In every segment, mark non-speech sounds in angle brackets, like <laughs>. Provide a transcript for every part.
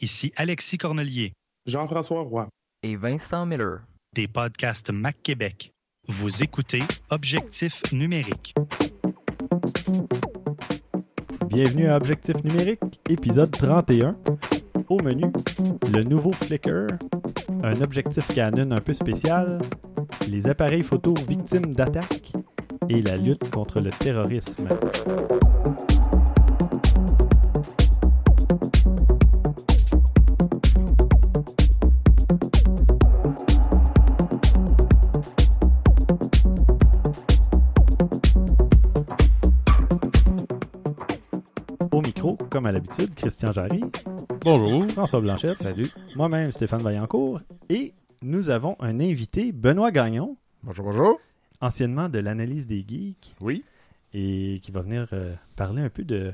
Ici Alexis Cornelier, Jean-François Roy. et Vincent Miller. des podcasts Mac Québec. Vous écoutez Objectif numérique. Bienvenue à Objectif numérique, épisode 31. Au menu, le nouveau Flickr, un objectif Canon un peu spécial, les appareils photo victimes d'attaques et la lutte contre le terrorisme. Comme à l'habitude, Christian Jarry, Bonjour. François Blanchette, Salut. moi-même Stéphane Vaillancourt, et nous avons un invité, Benoît Gagnon, Bonjour, bonjour. anciennement de l'analyse des geeks, Oui. et qui va venir euh, parler un peu de,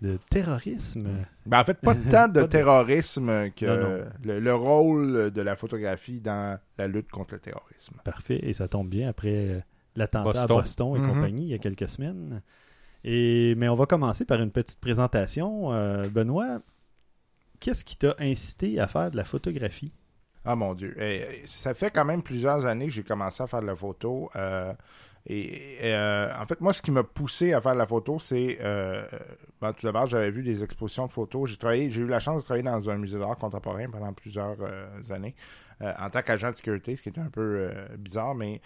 de terrorisme. Ben, en fait, pas <laughs> tant de terrorisme que Non, non. Le, le rôle de la photographie dans la lutte contre le terrorisme. Parfait, et ça tombe bien après euh, l'attentat à Boston. Boston et Mhm. compagnie il y a quelques semaines. Mais on va commencer par une petite présentation. Euh, Benoît, qu'est-ce qui t'a incité à faire de la photographie? Ah mon Dieu. Eh, ça fait quand même plusieurs années que j'ai commencé à faire de la photo. euh, et euh, en fait, moi, ce qui m'a poussé à faire la photo, c'est. Euh, ben, tout d'abord, j'avais vu des expositions de photos. J'ai travaillé, j'ai eu la chance de travailler dans un musée d'art contemporain pendant plusieurs euh, années. en tant qu'agent de sécurité, ce qui était un peu bizarre, mais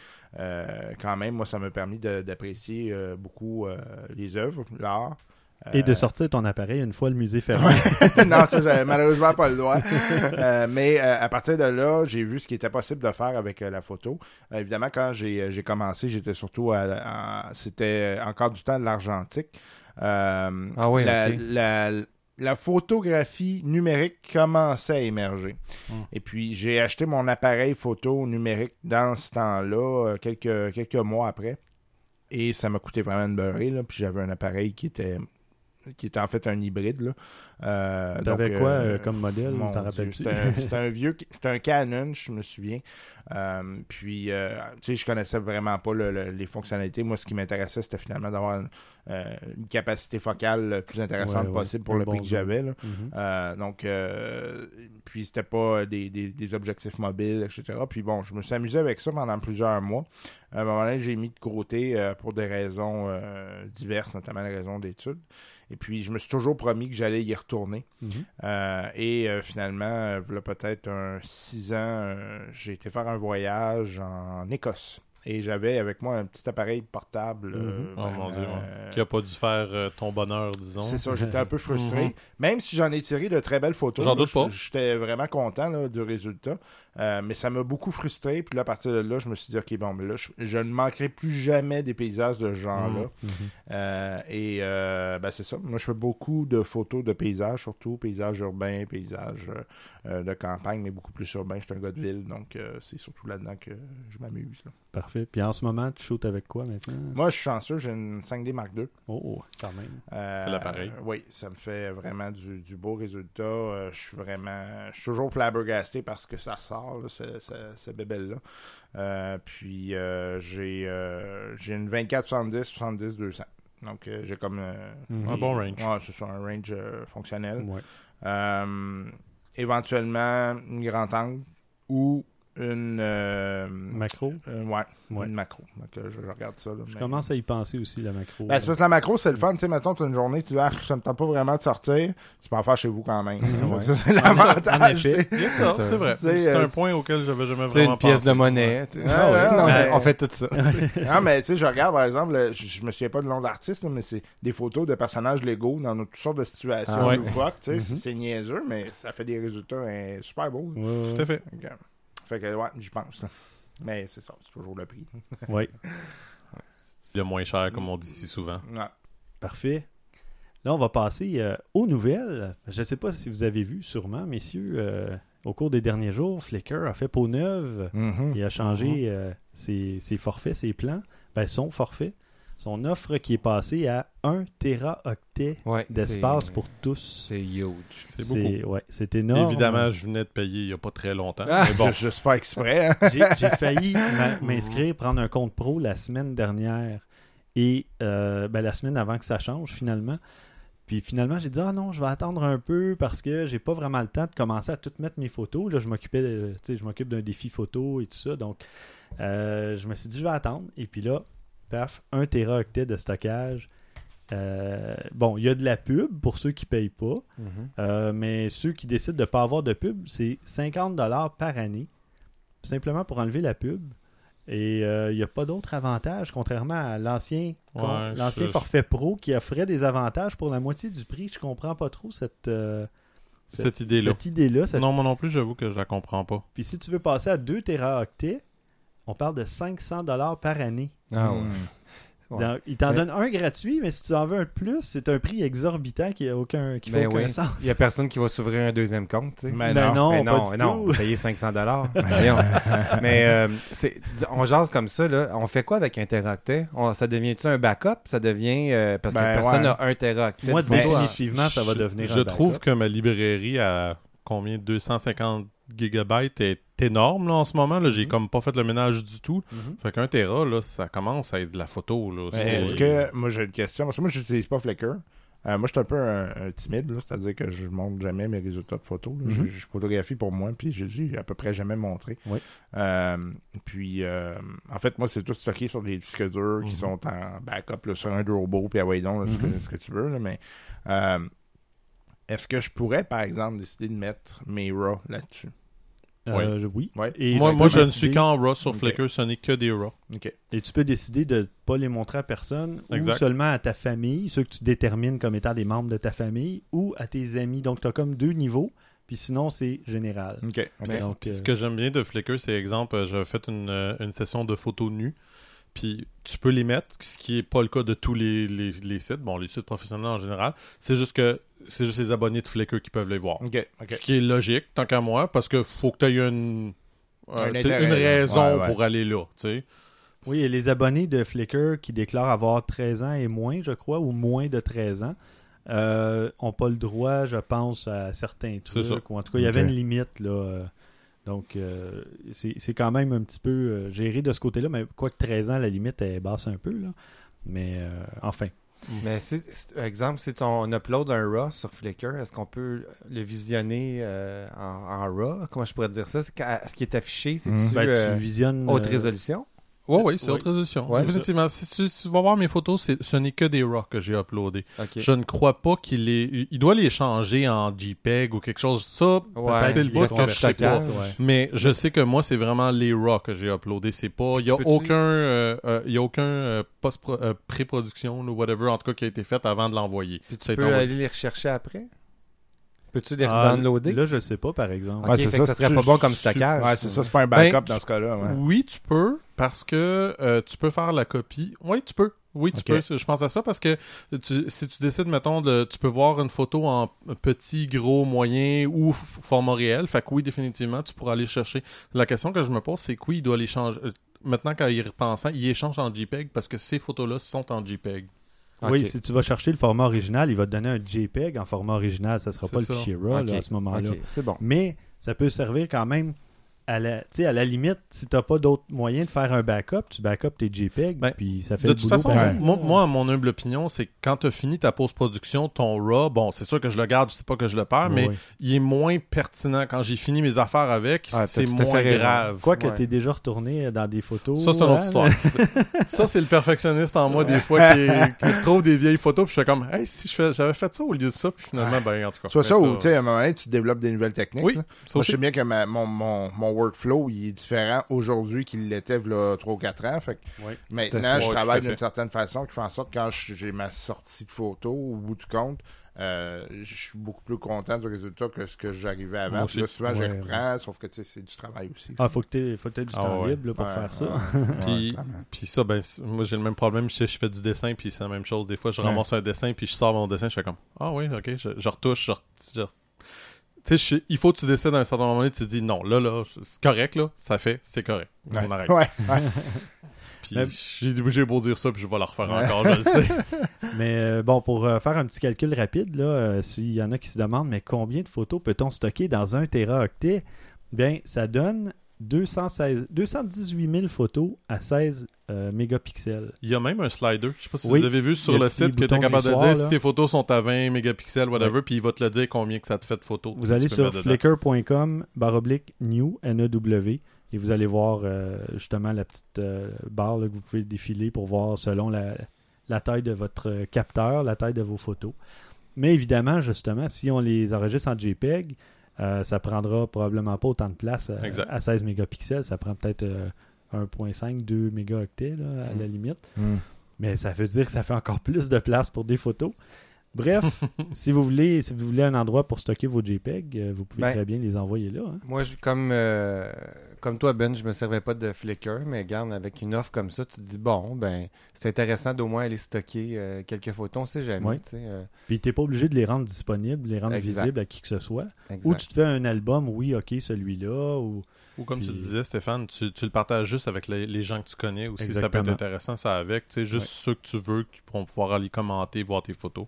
quand même, moi, ça m'a permis d'apprécier beaucoup les œuvres, l'art. Et de Euh, sortir ton appareil une fois le musée fermé. <laughs> <laughs> non, ça, j'avais malheureusement pas le droit. <laughs> Euh, mais euh, à partir de là, j'ai vu ce qui était possible de faire avec euh, la photo. Euh, évidemment, quand j'ai j'ai commencé, j'étais surtout à, à- c'était encore du temps de l'argentique. Euh, Ah oui, la, ok. la, la photographie numérique commençait à émerger. Hmm. Et puis, j'ai acheté mon appareil photo numérique dans ce temps-là, quelques, quelques mois après. Et ça m'a coûté vraiment une beurrée. Là. Puis j'avais un appareil qui était qui était en fait un hybride. Là. Euh, T'avais quoi euh, euh, comme modèle, t'en rappelles-tu? C'était <laughs> un, vieux, c'était un Canon, je me souviens. Euh, puis, tu sais, je connaissais vraiment pas le- le- les fonctionnalités. Moi, ce qui m'intéressait, c'était finalement d'avoir une, une capacité focale le plus intéressante Ouais, ouais. possible pour le bon prix que j'avais. donc, puis c'était pas des, des- des objectifs mobiles, etc. Puis bon, je me suis amusé avec ça pendant plusieurs mois. À un moment donné, j'ai mis de côté pour des raisons diverses, notamment des raisons d'études. Et puis, je me suis toujours promis que j'allais y retourner. Mhm. Euh, et euh, finalement, euh, a peut-être un six ans, j'ai été faire un voyage en Écosse. Et j'avais avec moi un petit appareil portable. euh, Mhm. Oh mon vraiment, dieu. euh, Qui a pas dû faire euh, ton bonheur, disons. c'est ça, j'étais un peu frustré. <laughs> Mhm. Même si j'en ai tiré de très belles photos. J'en doute pas. J'étais vraiment content là, du résultat. Euh, mais ça m'a beaucoup frustré. Puis là, à partir de là, je me suis dit, OK, bon, mais là, je, je ne manquerai plus jamais des paysages de ce genre-là. Mhm. Euh, et euh, ben, c'est ça. Moi, je fais beaucoup de photos de paysages, surtout paysages urbains, paysages euh, euh, de campagne, mais beaucoup plus urbains. Je suis un gars de ville, donc euh, c'est surtout là-dedans que je m'amuse. là. Parfait. Puis en ce moment, tu shootes avec quoi maintenant? Moi, je suis chanceux, j'ai une 5D Mark II. Oh, quand même. Euh, C'est l'appareil. oui, ça me fait vraiment du, du beau résultat. Euh, je suis vraiment. Je suis toujours flabbergasté parce que ça sort, là, ce, ce, ce bébelle-là. Euh, puis euh, j'ai euh, j'ai une 24-70, 70-200. Donc euh, j'ai comme. Un bon range. Ouais, c'est ça, un range euh, fonctionnel. Ouais. Euh, éventuellement, une grand angle ou une. euh, Macro? euh, ouais, Ouais. une macro. Donc euh, je, je regarde ça. Là, Je mais- commence à y penser aussi, la macro. ben, c'est parce que la macro, c'est le fun. Tu sais, mettons, tu as une journée, tu dis, ah, ça me tente pas vraiment de sortir. Tu peux en faire chez vous quand même. <laughs> Ouais. C'est l'avantage. C'est ça. c'est vrai. C'est, C'est euh, un point auquel j'avais jamais C'est vraiment une pièce pensé. de monnaie. Ouais, Non, mais on fait tout ça. <laughs> Non, mais tu sais, je regarde, par exemple, le- je, je me souviens pas de nom d'artiste, là, mais c'est des photos de personnages Lego dans toutes sortes de situations Ah ouais. loufoques, tu sais. Mhm. c'est- C'est niaiseux, mais ça fait des résultats hein, super beaux. Tout à fait. Fait que, ouais, j'y pense. Mais c'est ça, c'est toujours le prix. <laughs> Y a moins cher, comme on dit si souvent. Ouais. Parfait. Là, on va passer euh, aux nouvelles. Je ne sais pas si vous avez vu, sûrement, messieurs, euh, au cours des derniers jours, Flickr a fait peau neuve. Il a changé euh, ses, ses forfaits, ses plans. Ben, son forfait. Son offre qui est passée à 1 téraoctet Ouais, d'espace pour tous. C'est huge. C'est beaucoup. ouais, c'est énorme. Évidemment, je venais de payer il n'y a pas très longtemps. Ah, mais bon, Juste, juste pas exprès. hein. J'ai failli <laughs> m'inscrire, prendre un compte pro la semaine dernière et euh, ben, la semaine avant que ça change finalement. Puis finalement, j'ai dit, ah non, je vais attendre un peu parce que j'ai pas vraiment le temps de commencer à tout mettre mes photos. Là, je m'occupais, de- tu sais, je m'occupe d'un défi photo et tout ça. Donc, euh, je me suis dit, je vais attendre. Et puis là, paf, 1 téraoctet de stockage. Euh, bon, il y a de la pub pour ceux qui payent pas. Mhm. Euh, mais ceux qui décident de ne pas avoir de pub, c'est 50$ par année, simplement pour enlever la pub. Et euh, il n'y a pas d'autre avantage, contrairement à l'ancien Ouais, forfait pro qui offrait des avantages pour la moitié du prix. Je comprends pas trop cette, Cette idée-là. cette idée-là. cette- Non, moi non plus, j'avoue que je la comprends pas. Puis si tu veux passer à 2 téraoctets, on parle de 500$ par année. Ah ouais. Hmm. Ouais. Il t'en donne un gratuit, mais si tu en veux un de plus, c'est un prix exorbitant qui a aucun, qui fait Ben aucun oui. sens. Il y a personne qui va s'ouvrir un deuxième compte, tu sais. Mais Ben non, Mais non, pas du non, tout. payer 500 dollars. <laughs> Mais euh, c'est- on jase comme ça là. On fait quoi avec un Ça devient-tu un backup? Ça devient euh, parce Ben, que personne ouais. n'a un. Moi, définitivement, ça va Je- devenir Je un trouve backup. que ma librairie à combien? 250 gigabytes est énorme là, en ce moment. Là. J'ai Mhm. comme pas fait le ménage du tout. Mhm. Fait qu'un Tera, là, ça commence à être de la photo. Là. Mais C'est- Est-ce que, moi j'ai une question, parce que moi j'utilise pas Flickr. Euh, moi je suis un peu un, un timide, là, c'est-à-dire que je montre jamais mes résultats de photos. là. Mhm. Je, je photographie pour moi, puis je dis à peu près jamais montré. Oui. Euh, puis euh, en fait, moi c'est tout stocké sur des disques durs qui Mhm. sont en backup là, sur un Dropbox, puis ah ouais, donc, là, ce, que, ce que tu veux. là, mais euh, est-ce que je pourrais, par exemple, décider de mettre mes RAW là-dessus? Euh, je- oui. Ouais. Et moi, moi je ne suis qu'en RAW sur. Flickr, ce n'est que des RAW. Ok. Et tu peux décider de ne pas les montrer à personne Exact. ou seulement à ta famille, ceux que tu détermines comme étant des membres de ta famille, ou à tes amis. Donc, tu as comme deux niveaux, puis sinon, c'est général. Donc, euh, Ce que j'aime bien de Flickr, c'est exemple, euh, j'avais fait une, une session de photos nues. Puis tu peux les mettre, ce qui n'est pas le cas de tous les, les- les sites, bon, les sites professionnels en général. C'est juste que c'est juste les abonnés de Flickr qui peuvent les voir. Ce qui est logique, tant qu'à moi, parce que faut que tu aies une, euh, Un intérêt, une raison Ouais, ouais. pour aller là. Oui, et les abonnés de Flickr qui déclarent avoir 13 ans et moins, je crois, ou moins de 13 ans, euh, ont pas le droit, je pense, à certains ça. trucs. Ou en tout cas, il y avait une limite. là. euh, Donc, euh, c'est c'est quand même un petit peu euh, géré de ce côté-là, mais quoique 13 ans, la limite est basse un peu. Là. Mais euh, enfin. Mais si, si- exemple, si on upload un RAW sur Flickr, est-ce qu'on peut le visionner euh, en, en RAW Comment je pourrais dire ça? C'est qu'à- Ce qui est affiché, c'est Mhm. Ben, euh, tu visionnes. haute euh, résolution? Ouais, oui, c'est Oui. haute résolution. Ouais, Définitivement. Si tu, tu vas voir mes photos, c'est- ce n'est que des RAW que j'ai uploadés. Je ne crois pas qu'il est. Il doit les changer en JPEG ou quelque chose. Ça, Ouais, c'est le bout je sais pas. Mais je sais que moi, c'est vraiment les RAW que j'ai uploadés. C'est pas. Il n'y a Tu euh, euh, a aucun euh, post euh, pré-production ou whatever, en tout cas, qui a été fait avant de l'envoyer. Puis tu peux envoyé. aller les rechercher après? Peux-tu les Ah, downloader Là, je sais pas, par exemple. Que ça serait tu- pas bon comme stockage. Ouais, c'est ça, c'est pas un backup Ben, dans ce cas-là. ouais. Oui, tu peux, parce que euh, tu peux faire la copie. Oui, tu peux. Oui, tu peux. Je pense à ça parce que tu- si tu décides, mettons, de, tu peux voir une photo en petit, gros, moyen ou format réel. Fait que oui, définitivement, tu pourras aller chercher. La question que je me pose, c'est que oui, il doit les changer. euh, Maintenant, quand il repense, il échange en JPEG parce que ces photos-là sont en JPEG. Oui, si tu vas chercher le format original, il va te donner un JPEG en format original. Ça sera C'est pas ça. le fichier RAW à ce moment-là. Bon. Mais ça peut servir quand même à la, tu sais, à la limite, si tu n'as pas d'autre moyen de faire un backup, tu backup tes JPEG, Ben, puis ça fait De le toute boulot façon, pareil. moi, mon humble opinion, c'est que quand tu as fini ta post-production, ton RAW, bon, c'est sûr que je le garde, je sais pas que je le perds, mais Oui. il est moins pertinent quand j'ai fini mes affaires avec. Ah, c'est moins grave. Quoique Ouais. tu es déjà retourné dans des photos. Ça, c'est une autre hein, histoire. <laughs> ça, c'est le perfectionniste en moi, des fois, qui, qui <laughs> trouve des vieilles photos, puis je fais comme, hey, si je fais- j'avais fait ça au lieu de ça, puis finalement, ben, en tout cas. Soit mais ça, ou tu sais, à un moment donné, tu développes des nouvelles techniques. Oui, ça Moi, je sais bien que ma- mon, mon, mon workflow il est différent aujourd'hui qu'il l'était il y a 3 ou 4 ans. Fait que Oui. maintenant, je Ouais, travaille d'une certaine façon qui fait en sorte que quand je- j'ai ma sortie de photo, au bout du compte, euh, je suis beaucoup plus content du résultat que ce que j'arrivais avant. Là, souvent, je Ouais, reprends, sauf que tu sais, c'est du travail aussi. Ah, faut que tu faut que t'aies du Ah, temps ouais. libre là, pour Ouais, faire ça. <laughs> Puis, ça, ben, moi, j'ai le même problème. Je, je fais du dessin, puis c'est la même chose. Des fois, je Ouais. ramasse un dessin, puis je sors mon dessin, je fais comme, ah oui, ok, je, je retouche, je, je- sais, il faut que tu décides à un certain moment donné, tu te dis, non, là, là, c'est correct, là, ça fait, c'est correct. Ouais. On arrête. Ouais, <laughs> ouais. Puis Mais- j'ai j'ai beau dire ça, puis je vais la refaire encore, je le sais. <laughs> Mais euh, bon, pour euh, faire un petit calcul rapide, là, euh, s'il y en a qui se demandent, mais combien de photos peut-on stocker dans un téraoctet Bien, ça donne 216, 218 000 photos à 16 euh, mégapixels. Il y a même un slider. Je sais pas si Oui. vous avez vu sur le site que tu es capable de dire là. si tes photos sont à 20 mégapixels, whatever, puis il va te le dire combien que ça te fait de photos. Vous allez sur flickr.com baroblique new N-E-W et vous allez voir euh, justement la petite euh, barre là, que vous pouvez défiler pour voir selon la, la taille de votre capteur, la taille de vos photos. Mais évidemment, justement, si on les enregistre en JPEG, euh, ça prendra probablement pas autant de place à, Exact. à 16 mégapixels. Ça prend peut-être euh, 1.5, 2 mégaoctets là, à la limite. Hmm. Mais ça veut dire que ça fait encore plus de place pour des photos. Bref, <laughs> si vous voulez si vous voulez un endroit pour stocker vos JPEG, euh, vous pouvez Ben, très bien les envoyer là. hein. Moi, je- comme, euh, comme toi, Ben, je me servais pas de Flickr, mais regarde, avec une offre comme ça, tu te dis, bon, ben, c'est intéressant d'au moins aller stocker euh, quelques photos, on sait jamais, Ouais. tu sais. euh, Puis t'es pas obligé de les rendre disponibles, de les rendre Exact. visibles à qui que ce soit. exact. Ou tu te fais un album, oui, ok, celui-là. Ou... Ou comme tu Puis- disais, Stéphane, tu, tu le partages juste avec les, les gens que tu connais aussi. Ça peut être Exactement. intéressant, ça avec. Tu sais, juste ceux que tu veux qui pourront pouvoir aller commenter, voir tes photos.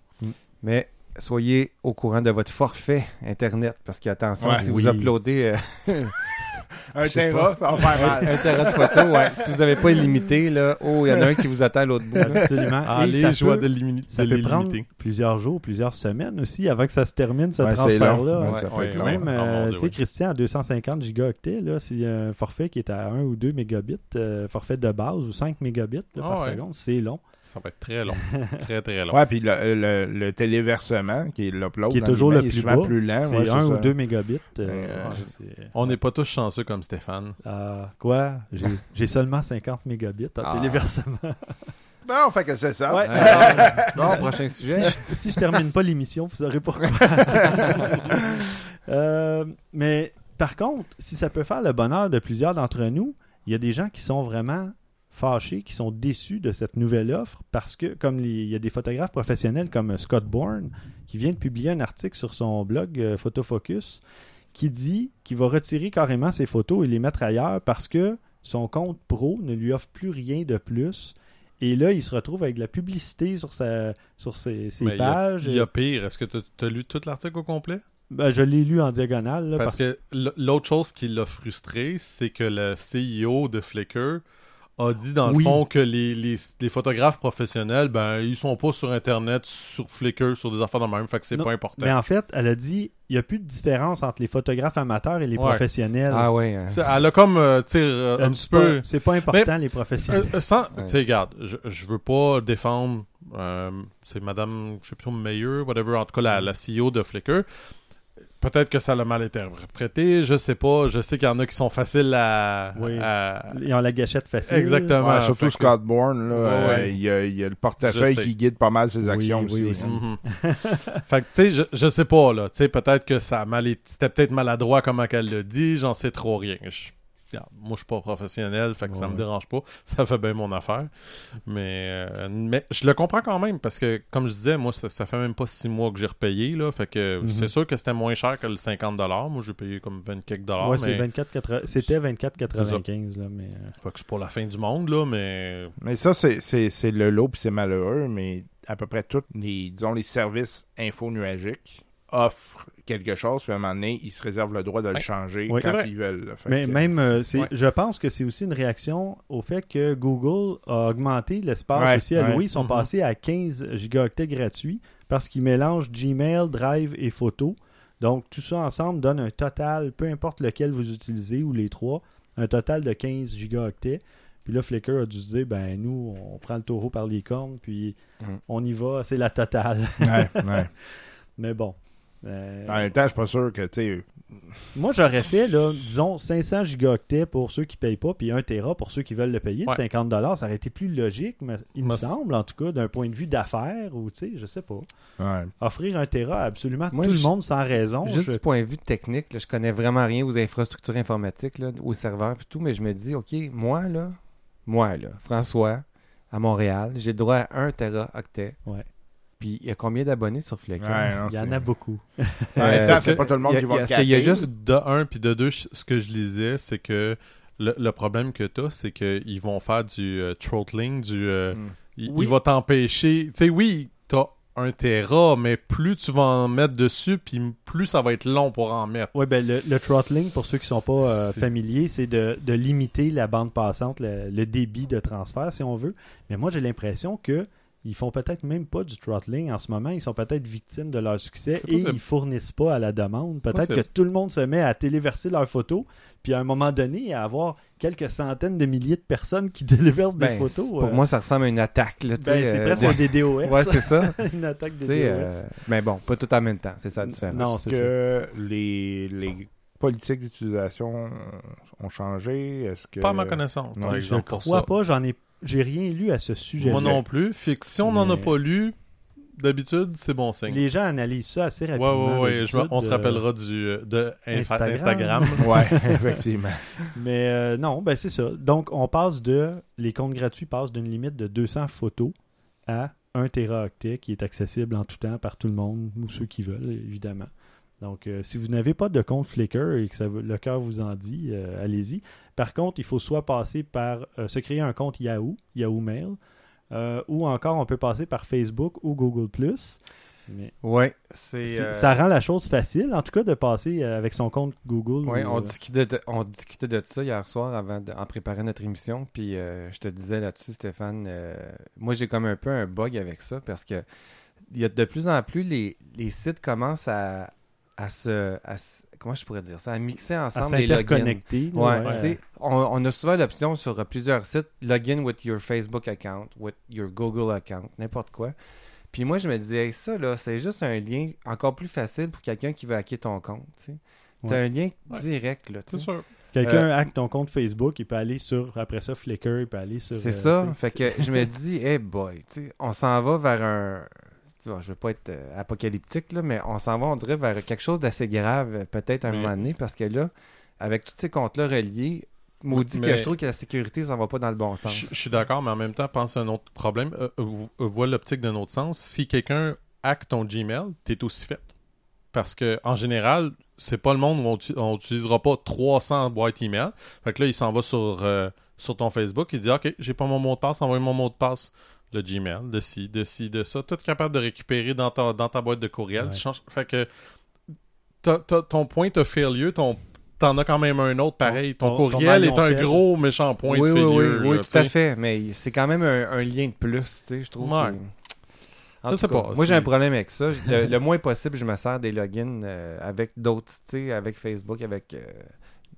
Mais soyez au courant de votre forfait Internet, parce qu'attention, Ouais. si Oui. vous uploadez euh, <laughs> <laughs> Un Je sais terra, ça va faire mal. un terrain de photos, ouais, si vous n'avez pas illimité, là, oh, il y en a un qui vous attend à l'autre bout. là. Absolument. Ah, ça joies peut, de, limi- ça peut prendre l'illimité. plusieurs jours, plusieurs semaines aussi avant que ça se termine, ce Ouais, c'est transfert-là. Ouais, ça peut Ouais, être ouais. long. Même, Oh, euh, tu sais. Christian, à 250 gigaoctets, là, s'il y a un forfait qui est à 1 ou 2 mégabits, euh, forfait de base ou 5 mégabits là, Ah par ouais. seconde, c'est long. Ça va être très long. <laughs> très, très long. Ouais, puis le, le, le téléversement, qui est l'upload, Qui est toujours le plus bas. plus lent. c'est ouais, 1 c'est ou ça. 2 mégabits. euh, c'est- On n'est pas tous chanceux comme Stéphane. Ah, quoi? J'ai <laughs> seulement 50 mégabits en Ah. téléversement. Bon, fait que c'est ça. Ouais. <laughs> Bon, prochain si, sujet. je, si je termine pas l'émission, vous saurez pourquoi. <laughs> Euh, mais par contre, si ça peut faire le bonheur de plusieurs d'entre nous, il y a des gens qui sont vraiment fâchés, qui sont déçus de cette nouvelle offre parce que, comme les- il y a des photographes professionnels comme Scott Bourne qui vient de publier un article sur son blog euh, Photofocus qui dit qu'il va retirer carrément ses photos et les mettre ailleurs parce que son compte pro ne lui offre plus rien de plus. Et là, il se retrouve avec de la publicité sur, sa, sur ses, ses Mais il y a- pages. Il y a pire. Est-ce que tu as lu tout l'article au complet? Ben, je l'ai lu en diagonale. là, Parce que l'autre chose qui l'a frustré, c'est que le CEO de Flickr a dit dans le Oui. fond que les, les, les photographes professionnels, ben, ils sont pas sur Internet, sur Flickr, sur des affaires de même, fait que c'est pas important. Mais en fait, elle a dit il n'y a plus de différence entre les photographes amateurs et les Ouais. professionnels. Ah ouais. hein. Elle a comme, euh, tu euh, un petit c'est pas- peu... C'est pas important, les professionnels. Euh, euh, sans, Ouais. tu sais, regarde, je, je veux pas défendre, euh, c'est Madame, je sais plus, Mayer, whatever, en tout cas la, la CEO de Flickr. Peut-être que ça l'a mal interprété, je sais pas. Je sais qu'il y en a qui sont faciles à. Oui. à- Ils ont la gâchette facile. Exactement. Ouais, surtout que- Scott Bourne, là, Ouais, euh, ouais. il, y a, il y a le portefeuille qui guide pas mal ses Oui, actions oui, aussi. Mhm. <laughs> fait que, tu sais, je, je sais pas, là. Tu sais, peut-être que ça a mal été- C'était peut-être maladroit comment qu'elle l'a dit, j'en sais trop rien. Je- moi, je suis pas professionnel, fait que ça me dérange pas. <laughs> Ça fait bien mon affaire. Mais, euh, mais je le comprends quand même, parce que, comme je disais, moi, ça, ça fait même pas six mois que j'ai repayé, là. Fait que Mhm. c'est sûr que c'était moins cher que le 50$. Moi, j'ai payé comme 20 quelques dollars. Ouais, mais... c'est 24, C'était 24,95. là, mais euh, Fait que c'est pas la fin du monde, là, mais... Mais ça, c'est- c'est c'est le lot, puis c'est malheureux, mais à peu près tous les, disons, les services info-nuagiques offrent quelque chose, puis à un moment donné, ils se réservent le droit de le Ouais. changer Oui. quand ils veulent. Mais que, même, euh, ouais. je pense que c'est aussi une réaction au fait que Google a augmenté l'espace Ouais, aussi alloué. ouais. Ils sont Mhm. passés à 15 gigaoctets gratuits parce qu'ils mélangent Gmail, Drive et Photo. Donc, tout ça ensemble donne un total, peu importe lequel vous utilisez ou les trois, un total de 15 gigaoctets. Puis là, Flickr a dû se dire, ben nous, on prend le taureau par les cornes, puis Mhm. on y va, c'est la totale. ouais, ouais. <laughs> Mais bon. Euh, En même temps, je suis pas sûr que, tu sais, moi, j'aurais fait, là, disons, 500 gigaoctets pour ceux qui payent pas, puis 1 Tera pour ceux qui veulent le payer. Ouais. 50 ça aurait été plus logique, mais il me semble, en tout cas, d'un point de vue d'affaires, ou, tu sais, je sais pas. ouais. Offrir 1 Tera à absolument Moi, tout le monde sans raison. Juste je- du point de vue technique, là, je connais vraiment rien aux infrastructures informatiques, là, aux serveurs et tout, mais je me dis, OK, moi, là, moi, là, François, à Montréal, j'ai le droit à 1 teraoctet. Ouais. Puis il y a combien d'abonnés sur Flickr? Ouais, non, Il y en a beaucoup. <laughs> Euh, c'est pas tout le monde y a- qui va est-ce qu'il y a juste- De un, puis de deux, ce que je lisais, c'est que le, le problème que tu as, c'est qu'ils vont faire du euh, throttling, du. euh, Mm. il, Oui. il va t'empêcher. Tu sais, oui, t'as 1 Tera, mais plus tu vas en mettre dessus, puis plus ça va être long pour en mettre. Oui, ben le, le throttling, pour ceux qui sont pas euh, familiers, c'est de, de limiter la bande passante, le, le débit de transfert, si on veut. Mais moi, j'ai l'impression que ils font peut-être même pas du throttling en ce moment. Ils sont peut-être victimes de leur succès et ils fournissent pas à la demande. Peut-être que tout le monde se met à téléverser leurs photos, puis à un moment donné, à avoir quelques centaines de milliers de personnes qui <laughs> téléversent des Ben, photos. pour euh, moi, ça ressemble à une attaque. Ben, c'est euh, presque de- un DDoS. <laughs> Ouais, c'est ça. <laughs> une attaque Tu DDoS. sais, euh, mais bon, pas tout en même temps. C'est ça la différence. Non, Est-ce c'est ça. que les, les politiques d'utilisation ont changé? Est-ce que... Pas à ma connaissance, non, je pour crois ça. pas, j'en ai j'ai rien lu à ce sujet. Moi non plus. Fait que si on n'en a pas lu, d'habitude, c'est bon signe. Les gens analysent ça assez Ouais, rapidement. ouais, ouais. je me- on se euh, rappellera du, euh, de Insta- Instagram. Instagram. <laughs> Ouais, effectivement. Mais euh, non, ben c'est ça. Donc, on passe de. Les comptes gratuits passent d'une limite de 200 photos à 1 téraoctet qui est accessible en tout temps par tout le monde, ou ceux qui veulent, évidemment. Donc, euh, si vous n'avez pas de compte Flickr et que ça, le cœur vous en dit, euh, allez-y. Par contre, il faut soit passer par euh, se créer un compte Yahoo, Yahoo Mail, euh, ou encore on peut passer par Facebook ou Google+. Mais Ouais, c'est. c'est- euh, ça rend la chose facile, en tout cas, de passer avec son compte Google. Ouais, ou, on discutait, de, on discutait de ça hier soir avant de, en préparant notre émission. Puis euh, je te disais là-dessus, Stéphane, euh, moi j'ai comme un peu un bug avec ça parce que il y a de plus en plus les, les sites commencent à, à se, à se- Comment je pourrais dire ça? À mixer à ensemble les logins. Ouais, ouais. on, on a souvent l'option sur plusieurs sites, login with your Facebook account, with your Google account, n'importe quoi. Puis moi, je me disais, hey, ça, là, c'est juste un lien encore plus facile pour quelqu'un qui veut hacker ton compte, tu sais. T'as Ouais. un lien Ouais. direct, là, tu C'est sais. sûr. Quelqu'un Euh, hack ton compte Facebook, il peut aller sur, après ça, Flickr, il peut aller sur... C'est euh, ça. Fait que je me dis, hey boy, on s'en va vers un. Je veux pas être euh, apocalyptique, là, mais on s'en va, on dirait, vers quelque chose d'assez grave, euh, peut-être un Mais- moment donné, parce que là, avec tous ces comptes-là reliés, maudit que je trouve que la sécurité, ça va pas dans le bon sens. Je je suis d'accord, mais en même temps, pense à un autre problème. Euh, euh, vois l'optique d'un autre sens. Si quelqu'un hack ton Gmail, t'es aussi fait. Parce que en général, c'est pas le monde où on, uti- on utilisera pas 300 boîtes email. Fait que là, il s'en va sur, euh, sur ton Facebook, il dit OK, j'ai pas mon mot de passe, envoie mon mot de passe. Le Gmail, de ci, de ci, de ça. Tout capable de récupérer dans ta, dans ta boîte de courriel. Ouais. Tu changes. Fait que ton point of failure, ton T'en as quand même un autre pareil. Ton, Ton- ton courriel est un gros méchant point oui, de oui, failure. oui, oui, là, tout à fait. Mais c'est quand même un, un lien de plus, tu sais, je trouve. Ouais. En tout cas, pas, moi, j'ai un problème avec ça. <laughs> Le, le moins possible, je me sers des logins euh, avec d'autres, tu sais, avec Facebook, avec euh,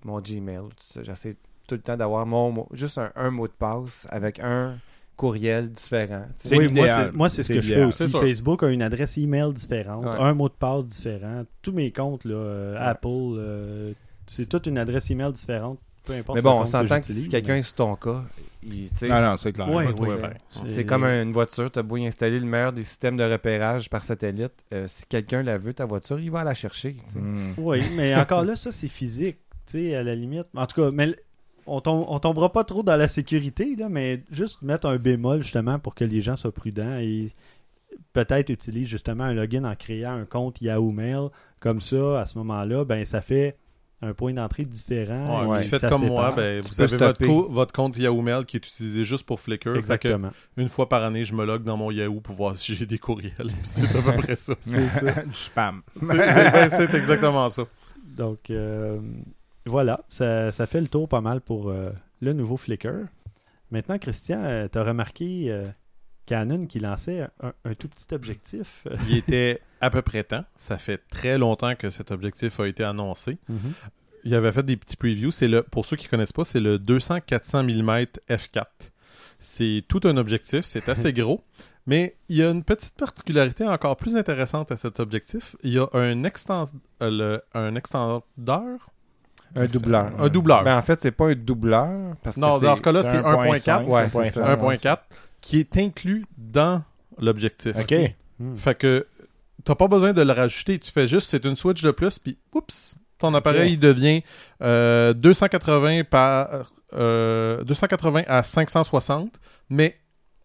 mon Gmail. J'essaie tout le temps d'avoir mon juste un, un mot de passe avec un courriel différent. C'est Oui, moi, c'est, moi, c'est ce que je fais aussi. Facebook a une adresse email différente, Ouais. un mot de passe différent. Tous mes comptes, là, euh, Apple, euh, c'est toute une adresse email différente, peu importe. Mais bon, on s'entend que si quelqu'un mais- est sur ton cas, il- Non, non, c'est clair. Ouais, c'est comme une voiture, tu as beau y installer le meilleur des systèmes de repérage par satellite. euh, si quelqu'un la veut, ta voiture, il va la chercher. Hmm. Oui, mais encore là, ça, c'est physique, tu sais, à la limite. En tout cas, mais on, tom- on tombera pas trop dans la sécurité, là, mais juste mettre un bémol, justement, pour que les gens soient prudents et peut-être utilisent justement un login en créant un compte Yahoo Mail. Comme ça, à ce moment-là, ben ça fait un point d'entrée différent. Ouais, faites comme sépare. moi, ben, vous avez votre, co- votre compte Yahoo Mail qui est utilisé juste pour Flickr. Exactement. une fois par année, je me log dans mon Yahoo pour voir si j'ai des courriels. <laughs> C'est à peu près ça. C'est ça. <laughs> du spam. C'est ben, c'est exactement ça. Donc, euh, voilà, ça, ça fait le tour pas mal pour euh, le nouveau Flickr. Maintenant, Christian, tu as remarqué euh, Canon qui lançait un, un tout petit objectif. Il était à peu près temps. Ça fait très longtemps que cet objectif a été annoncé. Il avait fait des petits previews. C'est le, pour ceux qui connaissent pas, c'est le 200-400 mm f4. C'est tout un objectif. C'est assez <laughs> gros. Mais il y a une petite particularité encore plus intéressante à cet objectif. Il y a un, extend, euh, le- un extendeur. Un doubleur. Un doubleur. Ben, en fait, c'est pas un doubleur. Parce non, que dans ce cas-là, c'est 1.4. Ouais, c'est ça. 1.4 qui est inclus dans l'objectif. OK. Hmm. Fait que t'as pas besoin de le rajouter. Tu fais juste, c'est une switch de plus, puis oups, ton appareil il devient euh, 280 par euh, 280 à 560, mais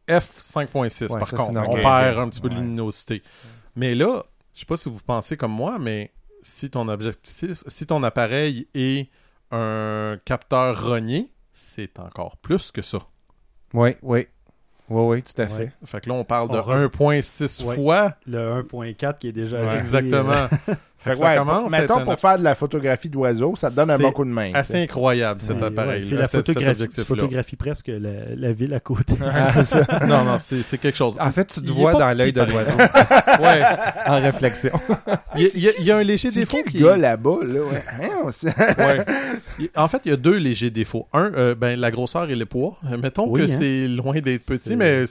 f5.6 Ouais, par ça, c'est contre. On perd un petit peu de Ouais. luminosité. Mais là, je sais pas si vous pensez comme moi, mais si ton objectif, si ton appareil est un capteur rogné, c'est encore plus que ça. Oui, oui. Oui, oui, tout à Ouais. fait. Fait que là, on parle de On re- 1.6 Ouais. fois. Le 1.4 qui est déjà Ouais, exactement. <laughs> Fait que ouais, ça commence mettons, un pour faire de la photographie d'oiseaux, ça te donne un bon coup de main. assez incroyable, cet appareil. ouais, C'est la photographie, tu photographies presque la, la ville à côté. <laughs> non, non, c'est quelque chose. En fait, tu te Il vois dans l'œil de l'oiseau <laughs> ouais. en réflexion. Il y, a- il y a- il y a un léger défaut qui qui le gars là-bas, là? Ouais. Hein, Ouais. En fait, il y a deux légers défauts. Un, euh, ben, la grosseur et le poids. Mettons Oui, que hein. c'est loin d'être petit, mais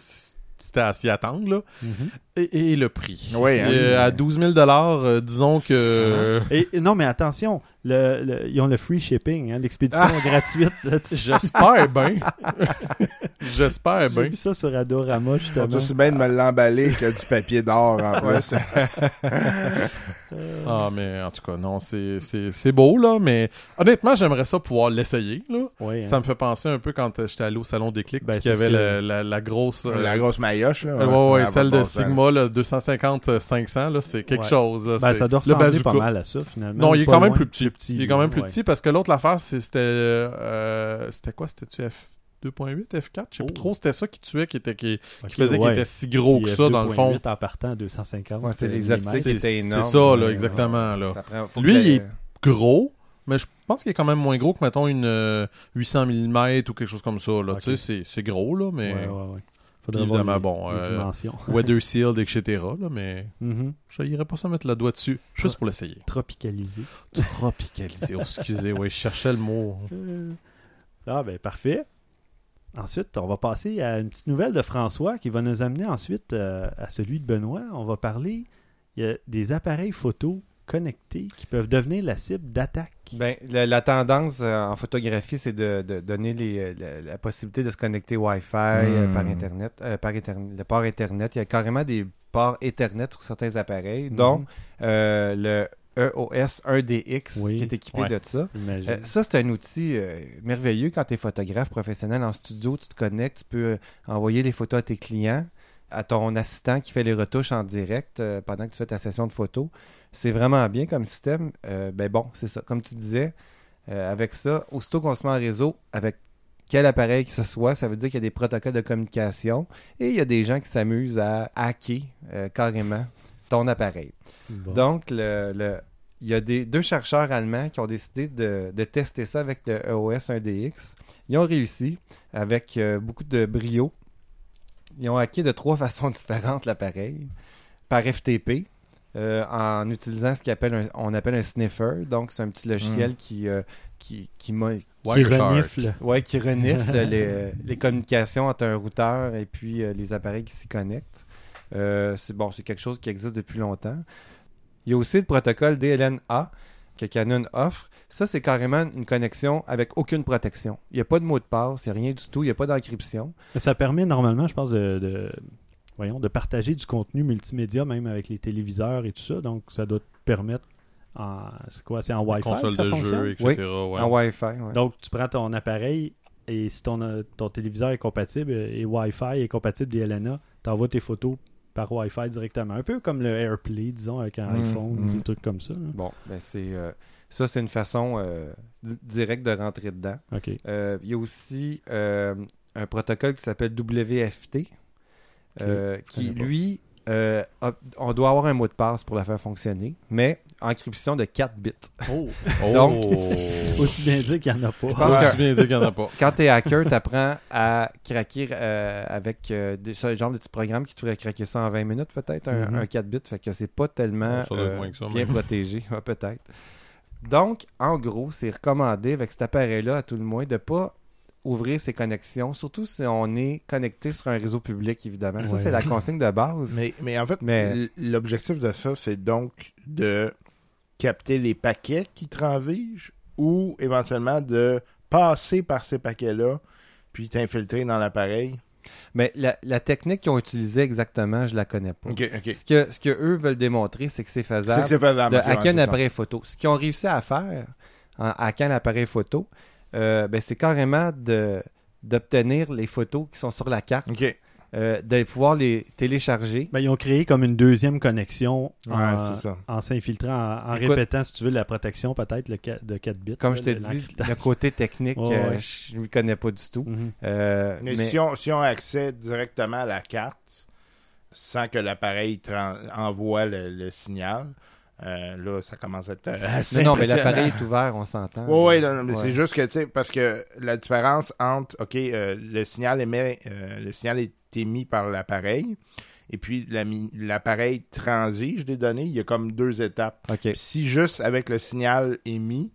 c'était à s'y attendre. Là. Mhm. Et, et le prix. Oui, hein. Euh, à 12 000 euh, disons que... Et et non, mais attention, le, le- ils ont le free shipping, hein, l'expédition gratuite. là, tu- <laughs> J'espère bien. J'espère J'ai bien. vu ça sur Adorama, justement. aussi bien de me l'emballer que du papier d'or en plus. <laughs> Ah, mais en tout cas, non, c'est- c'est c'est beau, là, mais honnêtement, j'aimerais ça pouvoir l'essayer, là. Ouais, hein. Ça me fait penser un peu quand euh, j'étais allé au salon des clics, Ben, qu'il y c'est avait la, que- la- la grosse... euh, La grosse maillotche, là. ouais, ouais, à celle de bon sens. Sigma, là, 250-500, là, c'est quelque Ouais. chose. là, Ben, ça doit le ressembler bazooka. pas mal à ça, finalement. Non, il est quand même plus petit. Il est quand même plus ouais. petit parce que l'autre l'affaire, c'est- c'était. euh, c'était quoi? C'était-tu F2.8, F4 Je sais Oh. plus trop. C'était ça qui tuait, qui, était, qui, qui faisait ouais. qu'il était si gros que ça, dans le fond. F2.8 en partant à 250. Ouais, c'est euh, les millimètres. optiques qui étaient C'est- énormes. c'est ça, là, Ouais, exactement, ouais. là. Ça prend- faut Lui, il est Gros, mais je pense qu'il est quand même moins gros que, mettons, une euh, 800 mm ou quelque chose comme ça. Là. Tu sais, c'est- c'est gros, là, mais. Ouais, ouais, ouais. Faudrait Évidemment, bon, les, euh. Weather sealed, etc. Là, mais Mhm. je n'irais pas ça mettre le doigt dessus, juste pour l'essayer. Tropicalisé. Tropicalisé. Oh, <laughs> excusez, oui, je cherchais le mot. Euh, Ah, ben parfait. Ensuite, on va passer à une petite nouvelle de François qui va nous amener ensuite euh, à celui de Benoît. On va parler il y a des appareils photo connectés qui peuvent devenir la cible d'attaque. Ben, la, la tendance euh, en photographie, c'est de, de donner les, euh, la, la possibilité de se connecter Wi-Fi euh, Hmm. par Internet. euh, par le port Internet. Il y a carrément des ports Ethernet sur certains appareils, Mhm. dont euh, le EOS 1DX Oui. qui est équipé Ouais. de ça. Euh, ça, c'est un outil euh, merveilleux quand tu es photographe professionnel en studio. Tu te connectes, tu peux euh, envoyer les photos à tes clients, à ton assistant qui fait les retouches en direct euh, pendant que tu fais ta session de photos. C'est vraiment bien comme système. Euh, ben bon, c'est ça. Comme tu disais, euh, avec ça, aussitôt qu'on se met en réseau, avec quel appareil que ce soit, ça veut dire qu'il y a des protocoles de communication et il y a des gens qui s'amusent à hacker euh, carrément ton appareil. Bon. Donc, le, le- il y a des, deux chercheurs allemands qui ont décidé de, de tester ça avec le EOS 1DX. Ils ont réussi avec euh, beaucoup de brio. Ils ont hacké de trois <laughs> façons différentes l'appareil. Par FTP, euh, en utilisant ce qu'on appelle un, on appelle un sniffer. Donc, c'est un petit logiciel qui, euh, qui, qui, qui renifle. Ouais, qui renifle <laughs> les, les communications entre un routeur et puis euh, les appareils qui s'y connectent. C'est bon, c'est quelque chose qui existe depuis longtemps. Il y a aussi le protocole DLNA que Canon offre. Ça, c'est carrément une connexion avec aucune protection. Il n'y a pas de mot de passe, il n'y a rien du tout, il n'y a pas d'encryption. Ça permet normalement, je pense, de, de- voyons, de partager du contenu multimédia, même avec les téléviseurs et tout ça. Donc, ça doit te permettre en. C'est quoi C'est en Wi-Fi Console que ça de fonctionne? jeu, etc. Oui, ouais. En Wi-Fi. ouais. Donc, tu prends ton appareil et si ton, ton téléviseur est compatible et Wi-Fi est compatible DLNA, tu envoies tes photos par Wi-Fi directement. Un peu comme le AirPlay, disons, avec un Mm, iPhone, mm. des trucs comme ça. là. Bon, ben c'est euh, ça, c'est une façon euh, di- directe de rentrer dedans. Euh, il y a aussi un protocole qui s'appelle WFT, qui, lui, on doit avoir un mot de passe pour la faire fonctionner, mais encryption de 4 bits. Oh! <laughs> Oh. Donc- <laughs> Aussi bien dire qu'il n'y en a pas. pense Ouais, que- c'est bien dit qu'il n'y en a pas. Quand tu es hacker, tu apprends à craquer euh, avec euh, des, ce genre de petits programmes qui te feraient craquer ça en 20 minutes, peut-être, un, Mhm. un 4 bits. Fait que c'est pas tellement Ça euh, moins que ça, bien même. protégé, <laughs> Ouais, peut-être. Donc, en gros, c'est recommandé avec cet appareil-là, à tout le moins, de pas ouvrir ses connexions, surtout si on est connecté sur un réseau public, évidemment. Ça, Ouais. c'est la consigne de base. Mais, mais en fait, Mais- l'objectif de ça, c'est donc de capter les paquets qui transigent ou éventuellement de passer par ces paquets-là puis t'infiltrer dans l'appareil? Mais la, la technique qu'ils ont utilisée exactement, je la connais pas. Ce que, ce que eux veulent démontrer, c'est que c'est faisable. que faisable. de hacker un appareil photo. Ce qu'ils ont réussi à faire en hackant l'appareil photo, euh, ben, c'est carrément de d'obtenir les photos qui sont sur la carte. Euh, de pouvoir les télécharger. Ben, ils ont créé comme une deuxième connexion Ouais, en, s'infiltrant, en, en Écoute- répétant, si tu veux, la protection peut-être de 4 bits. Comme là, je te dis, le côté technique, Ouais, euh, je ne m'y connais pas du tout. Mhm. Euh, Mais, mais Si, on, si on accède directement à la carte sans que l'appareil envoie le, le signal, euh, là, ça commence à être euh, assez non, non, mais l'appareil est ouvert, on s'entend. Oui, oui, non, non, mais Ouais. c'est juste que, tu sais, parce que la différence entre, OK, euh, le signal émet, euh, le signal est émis par l'appareil, et puis l'appareil transige des données, il y a comme deux étapes. OK. Puis si juste avec le signal émis,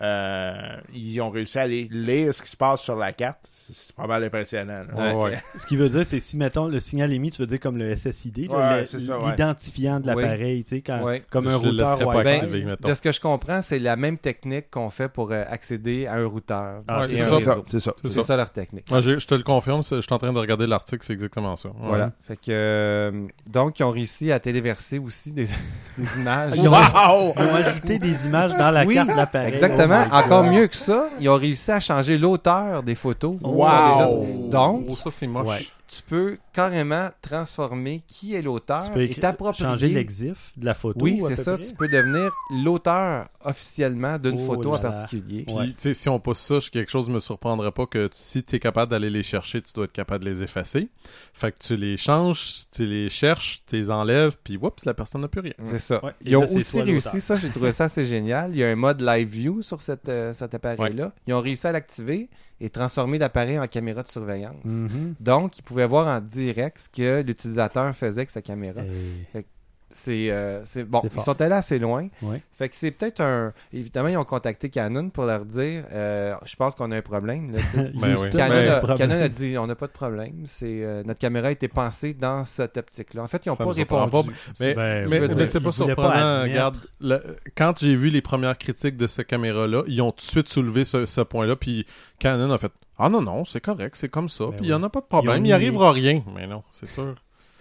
euh, ils ont réussi à aller lire ce qui se passe sur la carte, c'est pas mal impressionnant. Ouais. Ce qui veut dire, c'est si, mettons, le signal émis, tu veux dire comme le SSID, Ouais, ouais. l'identifiant de l'appareil, tu sais, quand- Ouais. comme un Je routeur Wi-Fi. activer, mettons. De ce que je comprends, c'est la même technique qu'on fait pour euh, accéder à un routeur. Ah, c'est ça, leur technique. Je te le confirme, je suis en train de regarder l'article, c'est exactement ça. Ouais. Voilà. Fait que, euh, donc, ils ont réussi à téléverser aussi des, <laughs> des images. Ils ont- Wow! Ils ont ajouté des images dans la Oui, carte de l'appareil. Exactement. Oh my Encore God. mieux que ça, ils ont réussi à changer l'auteur des photos. Wow! Déjà. Donc, Oh, ça, c'est moche. Ouais. Tu peux carrément transformer qui est l'auteur Tu peux et t'approprier. changer l'exif de la photo. Oui, c'est ça. près. Tu peux devenir l'auteur officiellement d'une Oh photo en particulier. Puis, Ouais. tu sais, si on pousse ça, je- quelque chose ne me surprendrait pas que si tu es capable d'aller les chercher, tu dois être capable de les effacer. Fait que tu les changes, tu les cherches, tu les enlèves, puis oups, la personne n'a plus rien. C'est ça. Ouais. Ils ont là, aussi réussi ça, j'ai trouvé ça assez génial. Il y a un mode live view sur cette, euh, cet appareil-là. Ils ont réussi à l'activer et transformer l'appareil en caméra de surveillance. Mhm. Donc, ils pouvaient voir en direct ce que l'utilisateur faisait avec sa caméra. C'est euh, c'est- bon, C'est ils sont allés assez loin. Ouais. Fait que c'est peut-être un. Évidemment, ils ont contacté Canon pour leur dire euh, Je pense qu'on a un problème. là. <laughs> Ben oui. Canon, a un a, problème. Canon a dit on n'a pas de problème. C'est euh, notre caméra a été pensée dans cette optique-là. En fait, ils n'ont pas répondu. pas, Mais, Ben, mais, je veux mais dire, c'est pas pas surprenant. admettre. Regarde, le- quand j'ai vu les premières critiques de cette caméra-là, ils ont tout de suite soulevé ce, ce point-là, puis Canon a fait Ah non, non, c'est correct, c'est comme ça, Ben puis il n'y en a pas de problème, il n'y arrivera rien. Mais non, c'est sûr.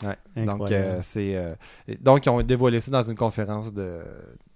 Ouais. Donc, euh, c'est, euh, donc, ils ont dévoilé ça dans une conférence de,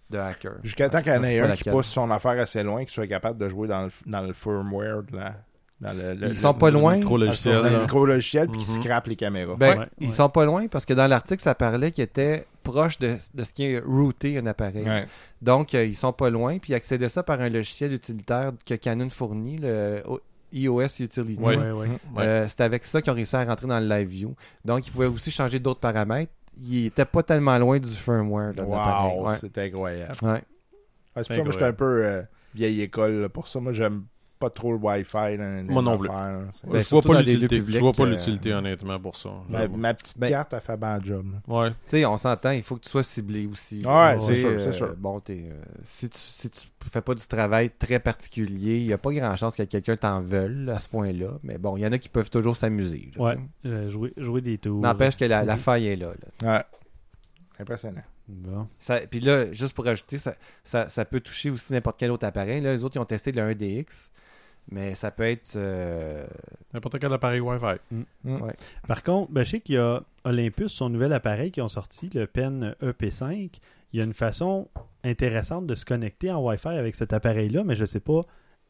de hackers. Jusqu'à temps qu'il y en ait un qui pousse son affaire assez loin, qu'il soit capable de jouer dans le, dans le firmware de la. Dans le, le- Ils sont le- pas loin. Micro dans logiciel. le là. micro-logiciel puis qui Mhm. scrape les caméras. Ben, Ouais, ils ouais. sont pas loin parce que dans l'article, ça parlait qu'ils étaient proches de, de ce qui est routé un appareil. Ouais. Donc, euh, ils sont pas loin, puis ils accédaient ça par un logiciel utilitaire que Canon fournit, le iOS Utility. Ouais. Ouais, ouais. Euh, c'est avec ça qu'ils ont réussi à rentrer dans le live view. Donc, ils pouvaient aussi changer d'autres paramètres. Ils étaient pas tellement loin du firmware. Wow, Ouais. c'est incroyable. Ouais. Ouais, c'est pour ça que j'étais un peu euh, vieille école. là. Pour ça, moi, j'aime pas trop le Wi-Fi. Moi non plus. affaires, là. C'est- Ben, je vois surtout pas dans les lieux l'utilité. publics, Je vois pas euh, l'utilité, honnêtement, pour ça. Ma, petite Ben- carte, elle fait bien le job. là. Ouais. Tu sais, on s'entend, il faut que tu sois ciblé aussi. Ouais, c'est sais, sûr, euh, c'est sûr. Bon, t'es, euh, si, tu, si tu fais pas du travail très particulier, il n'y a pas grand chance que quelqu'un t'en veuille à ce point-là. Mais bon, il y en a qui peuvent toujours s'amuser. là, Ouais. tu sais. Euh, jouer, jouer des tours. N'empêche que la, la <laughs> faille est là. là. Ouais. Impressionnant. Bon. Ça- Puis là, juste pour ajouter, ça, ça, ça peut toucher aussi n'importe quel autre appareil. Là, les autres, ils ont testé le 1DX, mais ça peut être. euh, N'importe quel appareil Wi-Fi. ouais. Par contre, ben, je sais qu'il y a Olympus, son nouvel appareil qui ont sorti, le Pen EP5. Il y a une façon intéressante de se connecter en Wi-Fi avec cet appareil-là, mais je ne sais pas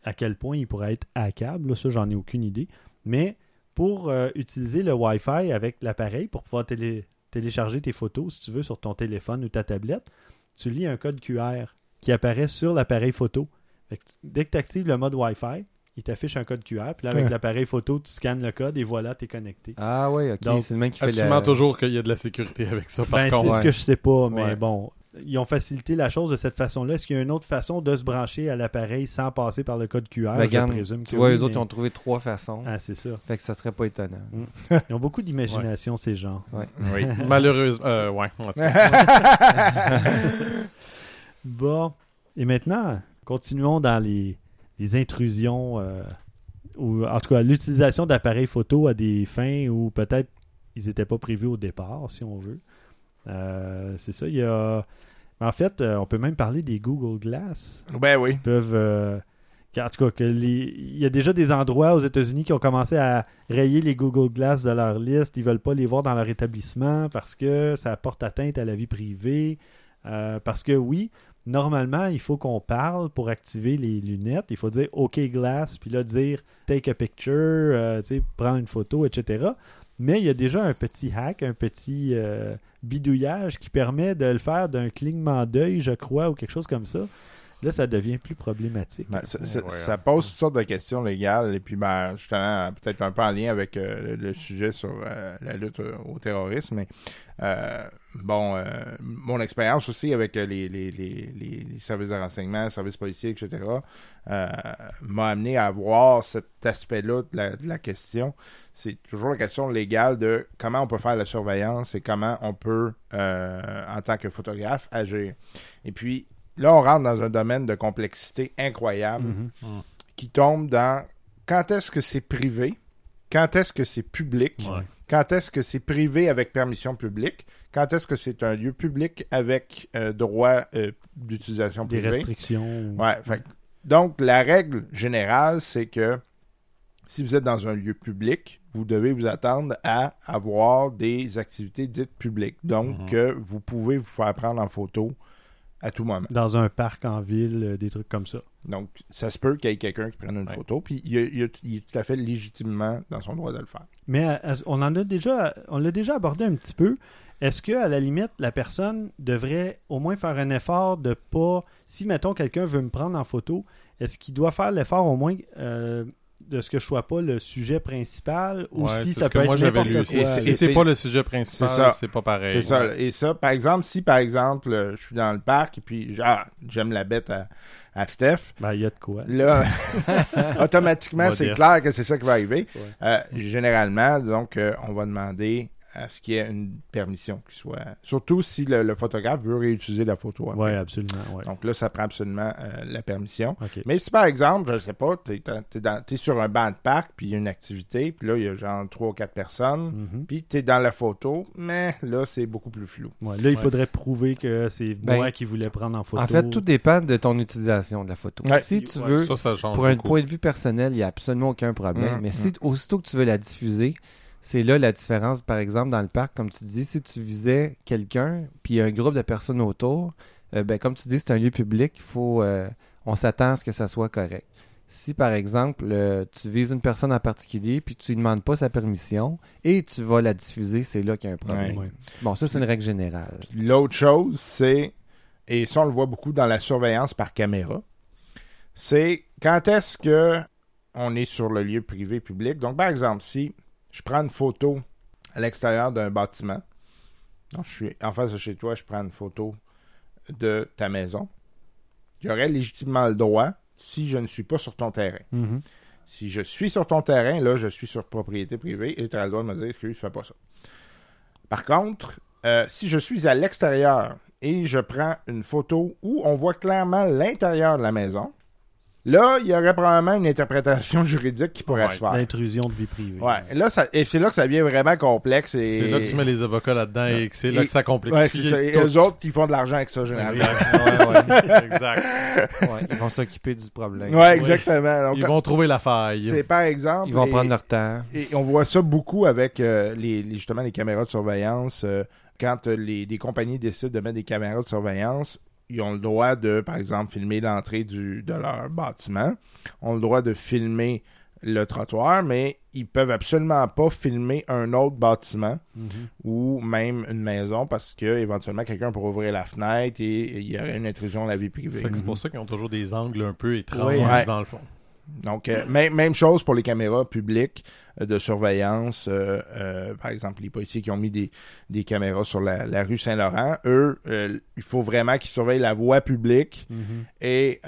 à quel point il pourrait être hackable. Là, ça, j'en ai aucune idée. Mais pour euh, utiliser le Wi-Fi avec l'appareil, pour pouvoir télé- télécharger tes photos, si tu veux, sur ton téléphone ou ta tablette, tu lis un code QR qui apparaît sur l'appareil photo. Fait que tu- dès que tu actives le mode Wi-Fi, il t'affiche un code QR. Puis là, avec Ouais. l'appareil photo, tu scannes le code et voilà, tu es connecté. Ah oui, ok. Donc, c'est le même qui fait le... toujours qu'il y a de la sécurité avec ça, par Ben, c'est ce que je sais pas, mais Ouais. bon, ils ont facilité la chose de cette façon-là. Est-ce qu'il y a une autre façon de se brancher à l'appareil sans passer par le code QR Ben, Je regarde, présume Tu que vois, oui, eux autres, mais- ils ont trouvé trois façons. Ah, c'est ça. Fait que ça serait pas étonnant. <laughs> Ils ont beaucoup d'imagination, ces gens. Oui. <laughs> Malheureusement. Euh, ouais. <laughs> Bon, et maintenant, continuons dans les, les intrusions, euh, ou en tout cas l'utilisation d'appareils photo à des fins où peut-être ils n'étaient pas prévus au départ, si on veut. Euh, c'est ça, il y a... En fait, euh, on peut même parler des Google Glass. ben oui. peuvent. euh, en tout cas, que les- il y a déjà des endroits aux États-Unis qui ont commencé à rayer les Google Glass de leur liste. Ils veulent pas les voir dans leur établissement parce que ça porte atteinte à la vie privée. Euh, parce que oui, normalement, il faut qu'on parle pour activer les lunettes. Il faut dire OK Glass, puis là dire take a picture, euh, tu sais, prendre une photo, etc. mais il y a déjà un petit hack, un petit euh, bidouillage qui permet de le faire d'un clignement d'œil, je crois, ou quelque chose comme ça. Là, ça devient plus problématique. Ben, ça, ça- Ouais, ça pose toutes sortes de questions légales et puis ben, justement peut-être un peu en lien avec euh, le, le sujet sur euh, la lutte au terrorisme. Mais euh, bon, euh, mon expérience aussi avec euh, les, les, les, services de renseignement, les services policiers, etc. euh, m'a amené à voir cet aspect-là de la, de la question. C'est toujours la question légale de comment on peut faire la surveillance et comment on peut, euh, en tant que photographe, agir. Et puis, là, on rentre dans un domaine de complexité incroyable Mhm. qui tombe dans quand est-ce que c'est privé, quand est-ce que c'est public, Ouais. Quand est-ce que c'est privé avec permission publique, quand est-ce que c'est un lieu public avec euh, droit euh, d'utilisation Des privée? restrictions. Ouais, fait donc la règle générale, c'est que si vous êtes dans un lieu public, vous devez vous attendre à avoir des activités dites publiques. Donc, Mhm. que vous pouvez vous faire prendre en photo à tout moment. Dans un parc en ville, euh, des trucs comme ça. Donc, ça se peut qu'il y ait quelqu'un qui prenne une Ouais. photo, puis il, il- il est tout à fait légitimement dans son droit de le faire. Mais à- à- on en a déjà, on l'a déjà abordé un petit peu. Est-ce que à la limite, la personne devrait au moins faire un effort de pas, si mettons quelqu'un veut me prendre en photo, est-ce qu'il doit faire l'effort au moins euh, de ce que je sois pas le sujet principal ou Ouais, si ça peut être n'importe quoi. Et Si c'est- c'est pas le sujet principal, c'est ça. c'est pas pareil. C'est ça. Et ça, par exemple, si par exemple, euh, je suis dans le parc et puis ah, j'aime la bête à, à Steph, Ben, il y a de quoi. là, <laughs> automatiquement, c'est clair que c'est ça qui va arriver. Ouais. Euh, généralement, donc, euh, on va demander à ce qu'il y ait une permission qui soit. Surtout si le, le photographe veut réutiliser la photo. après. Oui, absolument. ouais. Donc là, ça prend absolument euh, la permission. Mais si par exemple, je sais pas, dans- t'es sur un banc de parc, puis il y a une activité, puis là, il y a genre trois ou quatre personnes, Mhm. puis t'es dans la photo, mais là, c'est beaucoup plus flou. Ouais, là, il Ouais. faudrait prouver que c'est Ben, moi qui voulais prendre en photo. En fait, tout dépend de ton utilisation de la photo. Ouais. Si tu Ouais, veux, Ça, ça change pour un beaucoup. point de vue personnel, il n'y a absolument aucun problème. Mm, Mais si aussitôt que tu veux la diffuser, c'est là la différence. Par exemple, dans le parc, comme tu dis, si tu visais quelqu'un, puis il y a un groupe de personnes autour, euh, ben, comme tu dis, c'est un lieu public, il faut, euh, on s'attend à ce que ça soit correct. Si, par exemple, euh, tu vises une personne en particulier, puis tu ne demandes pas sa permission, et tu vas la diffuser, c'est là qu'il y a un problème. Ouais. Bon, ça, c'est une règle générale. L'autre chose, c'est, et ça, on le voit beaucoup dans la surveillance par caméra, c'est quand est-ce que on est sur le lieu privé public? Donc, par exemple, si je prends une photo à l'extérieur d'un bâtiment, donc je suis en face de chez toi, je prends une photo de ta maison, j'aurais légitimement le droit si je ne suis pas sur ton terrain. Mhm. Si je suis sur ton terrain, là, je suis sur propriété privée et tu as le droit de me dire, excuse, fais pas ça. Par contre, euh, si je suis à l'extérieur et je prends une photo où on voit clairement l'intérieur de la maison, là, il y aurait probablement une interprétation <laughs> juridique qui pourrait Ouais, se faire. L'intrusion de vie privée. Ouais, et là, ça, et c'est là que ça devient vraiment complexe. Et... C'est là que tu mets les avocats là-dedans et que c'est Et- là que ça Ouais, complexifie. c'est ça. Et eux autres, ils font de l'argent avec ça, généralement. Exact. <laughs> Ouais, ouais. Exact. Ouais, ils vont s'occuper du problème. Ouais, exactement. Donc, Ils vont trouver la faille. c'est par exemple. Ils vont et- prendre leur temps. Et on voit ça beaucoup avec euh, les, les- justement les caméras de surveillance. euh, quand euh, les, des compagnies décident de mettre des caméras de surveillance, ils ont le droit de, par exemple, filmer l'entrée du, de leur bâtiment. ont le droit de filmer le trottoir, mais ils peuvent absolument pas filmer un autre bâtiment Mhm. ou même une maison parce que éventuellement quelqu'un pourrait ouvrir la fenêtre et il y aurait une intrusion à la vie privée. C'est pour ça qu'ils ont toujours des angles un peu étranges. Ouais. dans le fond. Donc, euh, même, même chose pour les caméras publiques euh, de surveillance. euh, par exemple, les policiers qui ont mis des, des caméras sur la, la rue Saint-Laurent, eux, il faut vraiment qu'ils surveillent la voie publique Mhm. et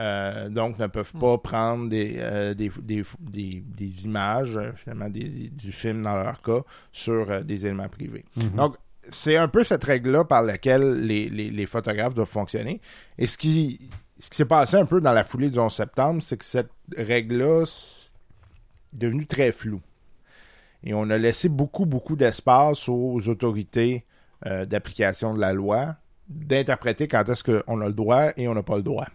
donc ne peuvent pas prendre des, des, des, des- des images, finalement, du film dans leur cas, sur des éléments privés. Mhm. Donc, c'est un peu cette règle-là par laquelle les, les- les photographes doivent fonctionner. Et ce qui, ce qui s'est passé un peu dans la foulée du 11 septembre, c'est que cette règle-là est devenue très floue. Et on a laissé beaucoup, beaucoup d'espace aux autorités euh, d'application de la loi d'interpréter quand est-ce qu'on a le droit et on n'a pas le droit.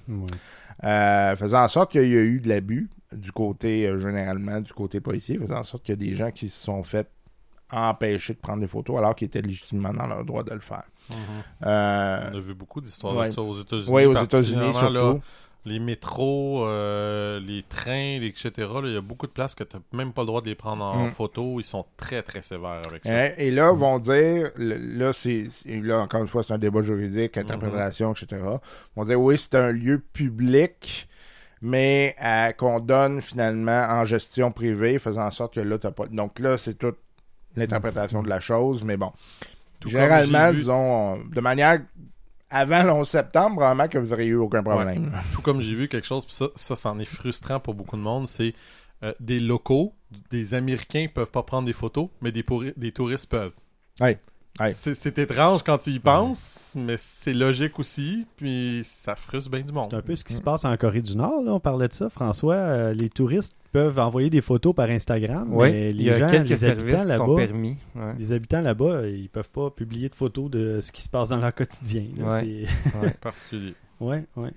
Euh, faisant en sorte qu'il y a eu de l'abus du côté, euh, généralement, du côté policier, faisant en sorte qu'il y a des gens qui se sont fait empêcher de prendre des photos alors qu'ils étaient légitimement dans leur droit de le faire. Euh, On a vu beaucoup d'histoires Ouais. de ça aux États-Unis. oui, aux États-Unis là, surtout. Les métros, euh, les trains, etc. Il y a beaucoup de places que tu n'as même pas le droit de les prendre en Mm. photo. Ils sont très, très sévères avec ça. Hein, Et là, vont dire, là, c'est, là, encore une fois, c'est un débat juridique, interprétation, etc. Vont dire, oui, c'est un lieu public, mais euh, qu'on donne finalement en gestion privée, faisant en sorte que là, t'as pas. Donc là, c'est toute l'interprétation de la chose, mais bon. Tout Généralement, vu- disons, de manière. Avant le 11 septembre, vraiment que vous n'auriez eu aucun problème. <laughs> Tout comme j'ai vu quelque chose, puis ça, ça, c'en est frustrant pour beaucoup de monde, c'est euh, des locaux, des Américains peuvent pas prendre des photos, mais des, pourri- des touristes peuvent. Ouais, ouais. C'est, c'est étrange quand tu y penses, mais c'est logique aussi, puis ça frustre bien du monde. C'est un peu ce qui se passe en Corée du Nord, là. On parlait de ça, François. Euh, les touristes peuvent envoyer des photos par Instagram, mais il y les a gens, quelques les services habitants là-bas, permis. ouais. les habitants là-bas, ils peuvent pas publier de photos de ce qui se passe dans leur quotidien. Ouais. particulier. C'est- ouais, <laughs> ouais.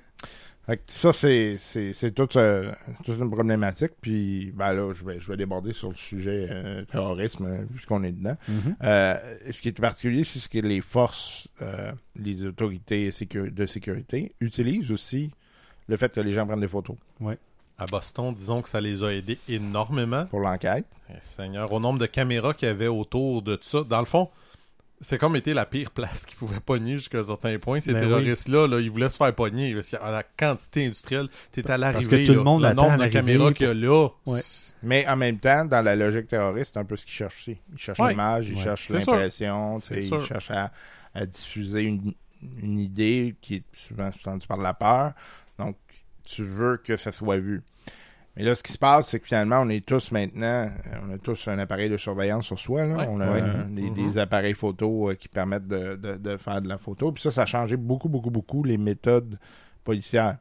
Fait que ça, c'est, c'est, c'est toute, euh, toute une problématique. Puis, ben là, je vais, je vais déborder sur le sujet euh, terrorisme, euh, puisqu'on est dedans. Mhm. Euh, ce qui est particulier, c'est ce que les forces, euh, les autorités sécu- de sécurité utilisent aussi le fait que les gens prennent des photos À Boston, disons que ça les a aidés énormément. pour l'enquête. Eh, Seigneur, au nombre de caméras qu'il y avait autour de tout ça. Dans le fond, c'est comme été la pire place qu'ils pouvaient pogner jusqu'à un certain point. Ces Ben terroristes-là, là, ils voulaient se faire pogner. Parce qu'il y a la quantité industrielle, t'es à Parce l'arrivée. que tout le monde attend nombre de caméras qu'il y a là. Ouais. Mais en même temps, dans la logique terroriste, c'est un peu ce qu'ils cherchent aussi. Ils cherchent Ouais. l'image, ils Ouais. cherchent l'impression, ils cherchent à, à diffuser une, une idée qui est souvent sous-tendue par la peur. Donc, tu veux que ça soit vu. Mais là, ce qui se passe, c'est que finalement, on est tous maintenant, euh, on a tous un appareil de surveillance sur soi. Là. Ouais. On a Ouais. euh, des, des appareils photo euh, qui permettent de, de- de faire de la photo. Puis ça, ça a changé beaucoup, beaucoup, beaucoup les méthodes policières.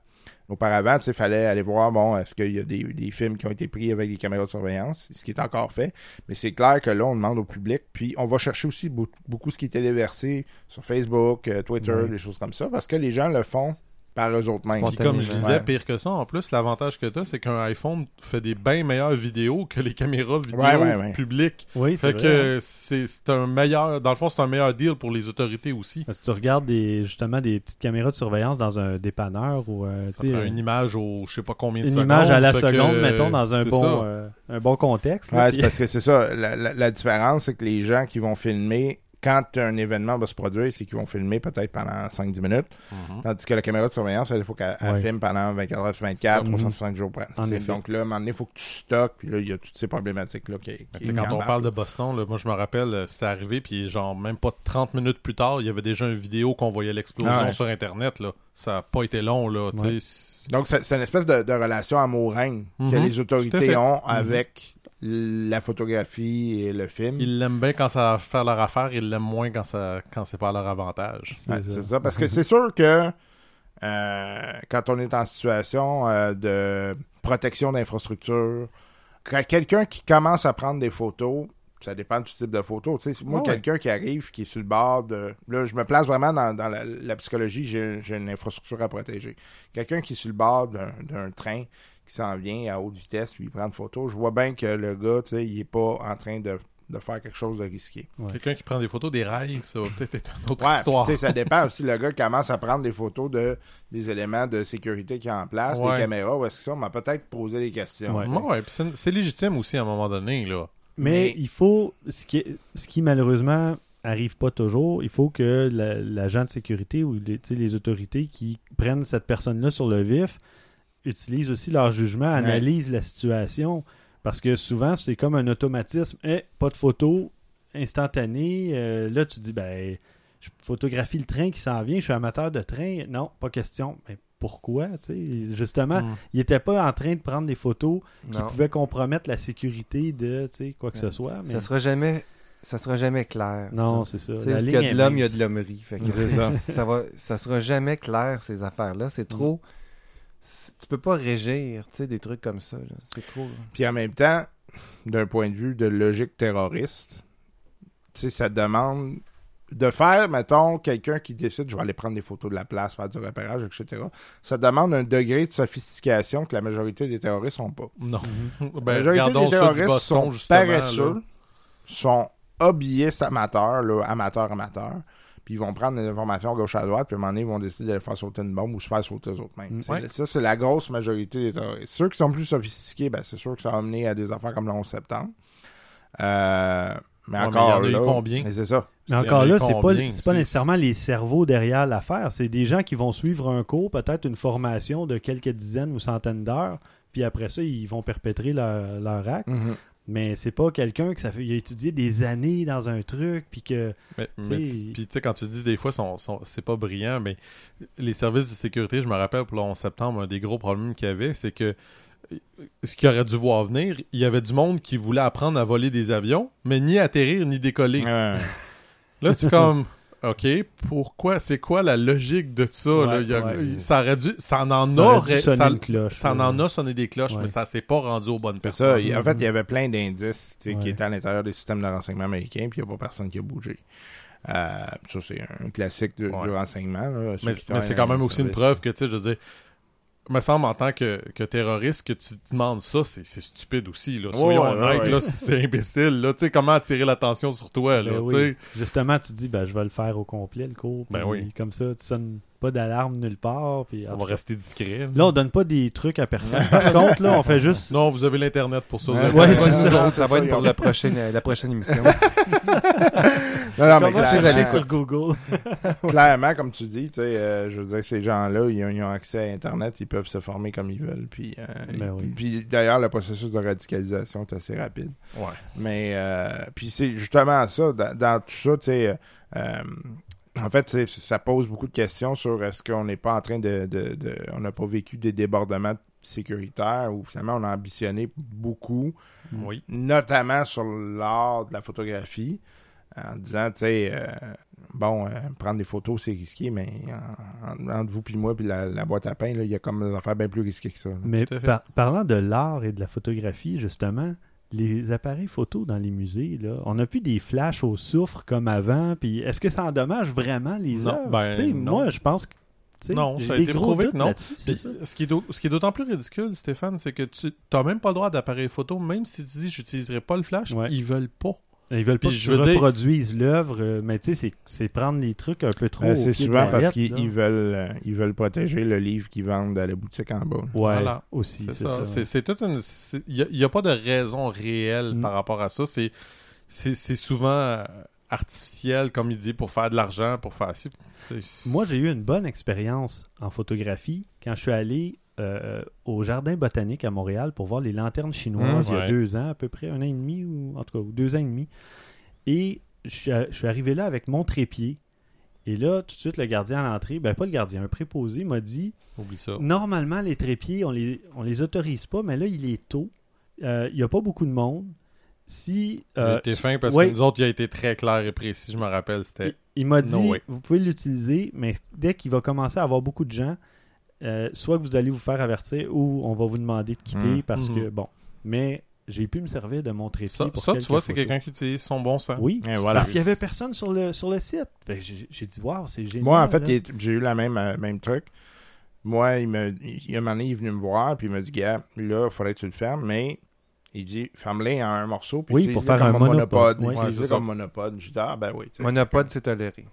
Auparavant, il fallait aller voir, bon, est-ce qu'il y a des, des films qui ont été pris avec des caméras de surveillance, ce qui est encore fait. Mais c'est clair que là, on demande au public. Puis on va chercher aussi beau- beaucoup ce qui est téléversé sur Facebook, euh, Twitter, des choses comme ça, parce que les gens le font par eux autres mêmes. Puis comme je Ouais. disais, pire que ça, en plus, l'avantage que tu as, c'est qu'un iPhone fait des bien meilleures vidéos que les caméras vidéo Ouais, ouais, ouais. publiques. Oui, c'est Fait vrai. que c'est un meilleur, dans le fond, c'est un meilleur deal pour les autorités aussi. Que tu regardes des, justement des petites caméras de surveillance dans un dépanneur ou euh, Ça prend une image au je sais pas combien de une secondes. image à la que, seconde, mettons, dans un bon, euh, un bon contexte. là, puis- c'est parce que c'est ça. La, la- la différence, c'est que les gens qui vont filmer, quand un événement va se produire, c'est qu'ils vont filmer peut-être pendant 5-10 minutes. Mhm. Tandis que la caméra de surveillance, il faut qu'elle Ouais. filme pendant 24 heures sur 24, Ça, 365 jours près. Donc là, à un moment donné, il faut que tu stockes. Puis là, il y a toutes ces problématiques-là qui, sais, quand on parle de Boston, là, moi je me rappelle, euh, c'est arrivé, puis genre même pas 30 minutes plus tard, il y avait déjà une vidéo qu'on voyait l'explosion Ah ouais. sur Internet. Là. Ça n'a pas été long. Là, Ouais. Donc, c'est une espèce de, de relation amour-règne que Mhm. les autorités ont avec la photographie et le film. Ils l'aiment bien quand ça va faire leur affaire, ils l'aiment moins quand, ça, quand c'est pas à leur avantage. C'est ça. ça. Parce que c'est sûr que euh, quand on est en situation euh, de protection d'infrastructure, quelqu'un qui commence à prendre des photos, ça dépend du type de photo. Tu sais, moi, Ouais. quelqu'un qui arrive, qui est sur le bord de. Là, je me place vraiment dans, dans la, la psychologie, j'ai une infrastructure à protéger. Quelqu'un qui est sur le bord d'un d'un train qui s'en vient à haute vitesse, puis il prend une photo, je vois bien que le gars, tu sais, il est pas en train de, de faire quelque chose de risqué. Quelqu'un qui prend des photos des rails, ça va peut-être être une autre Ouais, histoire. tu sais, ça dépend aussi. Le gars commence à prendre des photos de des éléments de sécurité qui est en place, Ouais. des caméras, où est-ce que ça, on m'a peut-être posé des questions. C'est c'est légitime aussi à un moment donné. Là. Mais, Mais- il faut, ce qui, est- ce qui malheureusement arrive pas toujours, il faut que la- l'agent de sécurité ou les, tu sais, les autorités qui prennent cette personne-là sur le vif utilisent aussi leur jugement, analysent la situation. Parce que souvent, c'est comme un automatisme. Eh, pas de photo instantanée. Euh, là, tu dis, ben, je photographie le train qui s'en vient, je suis amateur de train. Non, pas question. Mais pourquoi? Justement, Mm. il n'était pas en train de prendre des photos qui Non. pouvaient compromettre la sécurité de quoi que ce soit. Mais... Ça sera jamais, ça sera jamais clair. Non, c'est ça. Il y a de l'homme, il y a de l'hommerie. Fait que C'est ça. ça. ça va, ça sera jamais clair ces affaires-là. C'est trop. c'est- Tu peux pas régir, tu sais, des trucs comme ça. C'est trop. Puis en même temps, d'un point de vue de logique terroriste, tu sais, ça demande de faire, mettons, quelqu'un qui décide, je vais aller prendre des photos de la place, faire du repérage, etc. Ça demande un degré de sophistication que la majorité des terroristes n'ont pas. Non. <laughs> la ben, majorité regardons des terroristes Boston, sont justement. paresseux, là. sont hobbyistes amateurs, là, amateurs, amateurs. Puis ils vont prendre des informations à gauche à droite, puis à un moment donné, ils vont décider d'aller faire sauter une bombe ou se faire sauter eux autres mêmes. Mm. Ouais. Ça, c'est la grosse majorité des terroristes. Ceux qui sont plus sophistiqués, ben, c'est sûr que ça va mener à des affaires comme le 11 septembre. Euh, mais Ouais, mais encore là, combien? mais c'est ça. Mais encore a là, c'est pas, pas nécessairement les cerveaux derrière l'affaire. C'est des gens qui vont suivre un cours, peut-être une formation de quelques dizaines ou centaines d'heures, puis après ça, ils vont perpétrer leur, leur acte. Mhm. Mais c'est pas quelqu'un que ça fait, il a étudié des années dans un truc, puis que. Mais, puis tu sais, quand tu dis des fois, sont, sont- c'est pas brillant, mais les services de sécurité, je me rappelle pour le 11 septembre, un des gros problèmes qu'il y avait, c'est que euh, ce qui aurait dû voir venir, il y avait du monde qui voulait apprendre à voler des avions, mais ni atterrir ni décoller. Ouais. Là, c'est comme, <laughs> OK, pourquoi, c'est quoi la logique de ça? là? Ouais, Il y a- ouais. Ça aurait dû, ça en, Ça aurait aurait, dû sonner ça, cloche. en a sonné des cloches, Ouais. mais ça s'est pas rendu aux bonnes ça. personnes. En fait, il y avait plein d'indices qui étaient à l'intérieur des systèmes de renseignement américains, puis il n'y a pas personne qui a bougé. Euh, ça, c'est un classique de- Ouais. du renseignement. là, Mais, c'est quand même aussi une preuve que, tu sais, je veux dire, me semble en tant que, que terroriste que tu te demandes ça, c'est c'est stupide aussi. Là. Soyons honnêtes, ouais. c'est- imbécile. Là. Comment attirer l'attention sur toi? Là, Ben tu oui. sais? Justement, tu dis, ben, je vais le faire au complet, le cours. Ben oui. Comme ça, tu sonnes pas d'alarme nulle part. Puis, On va cas, rester discret. Là, on donne pas des trucs à personne. Par <laughs> contre, là, on fait juste. Non, vous avez l'Internet pour ça. Ouais, ouais, ça, ça, va ça, être pour la prochaine, la prochaine émission. <laughs> Non, non, mais clairement, allé sur Google? <laughs> clairement, comme tu dis, tu sais, euh, je veux dire, ces gens-là, ils, ont- ils ont accès à Internet, ils peuvent se former comme ils veulent. Puis, euh, Ben oui. puis d'ailleurs, le processus de radicalisation est assez rapide. Ouais. Mais euh, puis c'est justement ça, dans, dans tout ça, tu sais, euh, en fait, ça pose beaucoup de questions sur est-ce qu'on n'est pas en train de, de- de- on n'a pas vécu des débordements sécuritaires ou finalement on a ambitionné beaucoup, Oui. notamment sur l'art de la photographie, en disant, tu sais, euh, bon, euh, prendre des photos c'est risqué, mais en- en- entre vous puis moi puis la, la boîte à pain, là, il y a comme des affaires bien plus risquées que ça. là. Mais par- parlant de l'art et de la photographie, justement, les appareils photo dans les musées, là, on n'a plus des flashs au soufre comme avant. Puis est-ce que ça endommage vraiment les Non, œuvres? ben. Moi, je pense que. Non, ça a été prouvé que non. Puis, ça. ce qui est d'autant plus ridicule, Stéphane, c'est que tu n'as même pas le droit d'appareil photo, même si tu dis j'utiliserai pas le flash, Ouais. ils veulent pas. Ils veulent pas Puis que je veux dire- l'œuvre, euh, mais tu sais, c'est- c'est prendre les trucs un peu trop. Euh, c'est souvent parce qu'ils veulent, euh, ils veulent protéger le livre qu'ils vendent à la boutique en bas. Ouais, Voilà. aussi, C'est ça. ça. C'est- toute une. Il n'y a, pas de raison réelle Mm. par rapport à ça. C'est c'est c'est souvent artificiel, comme il dit, pour faire de l'argent, pour faire. Moi, j'ai eu une bonne expérience en photographie quand je suis allé euh, au Jardin botanique à Montréal pour voir les lanternes chinoises Mmh, il y a deux ans, à peu près, un an et demi, ou en tout cas, deux ans et demi. Et je suis, je suis arrivé là avec mon trépied. Et là, tout de suite, le gardien à l'entrée, ben pas le gardien, un préposé m'a dit Oublie ça. Normalement, les trépieds, on les, on les autorise pas, mais là, il est tôt. Euh, Il n'y a pas beaucoup de monde. Si. Il euh, été tu- fin parce ouais. que nous autres, il a été très clair et précis, je me rappelle. C'était. il, il m'a dit, No vous pouvez l'utiliser, mais dès qu'il va commencer à avoir beaucoup de gens, euh, soit que vous allez vous faire avertir ou on va vous demander de quitter Mhm. parce que, Mhm. bon. Mais j'ai pu me servir de mon trépied Ça, pour ça, tu vois, c'est quelqu'un qui utilise son bon sens. Oui, Et voilà. parce qu'il n'y avait personne sur le, sur le site. J'ai dit, waouh, c'est génial. Moi, en fait, j'ai eu la même, euh, même truc. Moi, il me, il, un moment donné, il est venu me voir, puis il m'a dit, gars, là, il faudrait que tu le fermes, mais il dit, ferme-les en un morceau, puis Oui, pour faire un comme monopode. monopode. Ouais, comme monopode. J'ai dit, ah, ben oui. Monopode, c'est toléré.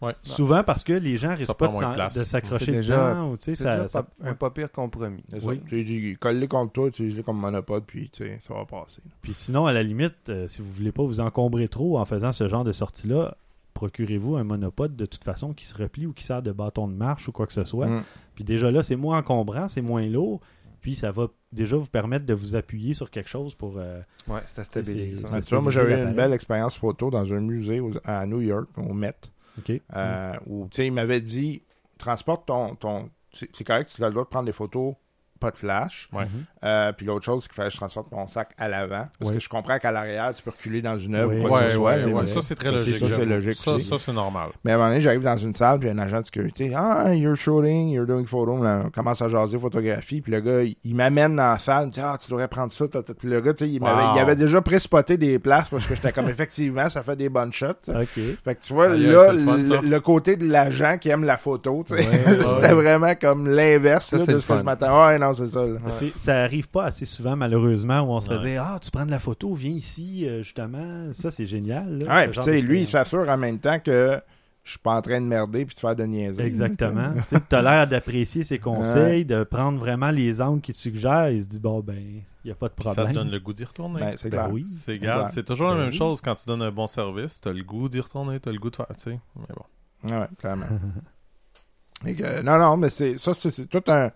Ouais. Souvent parce que les gens risquent pas de s'accrocher C'est déjà- dedans. C'est ça, déjà ça- pas- un pas pire compromis. Oui. J'ai dit, colle-les contre toi, utilise-les comme monopode, puis ça va passer. Puis sinon, à la limite, euh, si vous voulez pas vous encombrer trop en faisant ce genre de sortie-là, procurez-vous un monopode de toute façon qui se replie ou qui sert de bâton de marche ou quoi que ce soit. Mm. Puis déjà là, c'est moins encombrant, c'est moins lourd. Puis ça va déjà vous permettre de vous appuyer sur quelque chose pour. euh, Ouais, ça stabilise. Ça. Tu vois, moi, j'avais eu une belle expérience photo dans un musée aux- à New York, au Met, OK. euh, tu sais, il m'avait dit, transporte ton... ton c'est correct, tu as le droit de prendre des photos, pas de flash. Ouais. Mhm. Euh, puis l'autre chose, c'est qu'il fallait que je transporte mon sac à l'avant. Parce Oui. que je comprends qu'à l'arrière, tu peux reculer dans une œuvre Oui. ou quoi que Ouais, ouais. Ça, c'est très logique. ça, c'est logique Ça, ça, c'est normal. Mais à un moment donné, j'arrive dans une salle, puis un agent de sécurité, ah, you're shooting, you're doing photo. Là, on commence à jaser photographie, puis le gars, il, il m'amène dans la salle, il dit, ah, tu devrais prendre ça. Puis le gars, tu sais, il, m'avait- Wow. il avait déjà pré-spoté des places parce que j'étais comme, <laughs> effectivement, ça fait des bonnes shots. tu sais. OK. Fait que tu vois, aïe, là, le fun, le, ça. le côté de l'agent qui aime la photo, <laughs> c'était ouais. vraiment comme l'inverse de ce que je m'attends. Ouais, non, c'est ça. là. Arrive pas assez souvent, malheureusement, où on se Ouais. fait dire Ah, tu prends de la photo, viens ici, euh, justement. Ça, c'est génial. là, Ouais, ce puis genre tu sais, lui, il s'assure en même temps que je suis pas en train de merder puis de faire de niaiser. Exactement. <laughs> tu as l'air d'apprécier ses conseils, de prendre vraiment les angles qu'il te suggère. Il se dit, bon, ben, il n'y a pas de Puis Ça problème. te donne le goût d'y retourner. Ben, c'est Ben oui. c'est toujours la Ben même oui. chose quand tu donnes un bon service. T'as le goût d'y retourner, t'as le goût de faire, tu sais. Mais bon. Ouais, clairement. <laughs> Et que- non, non, mais c'est ça, c'est c'est tout un,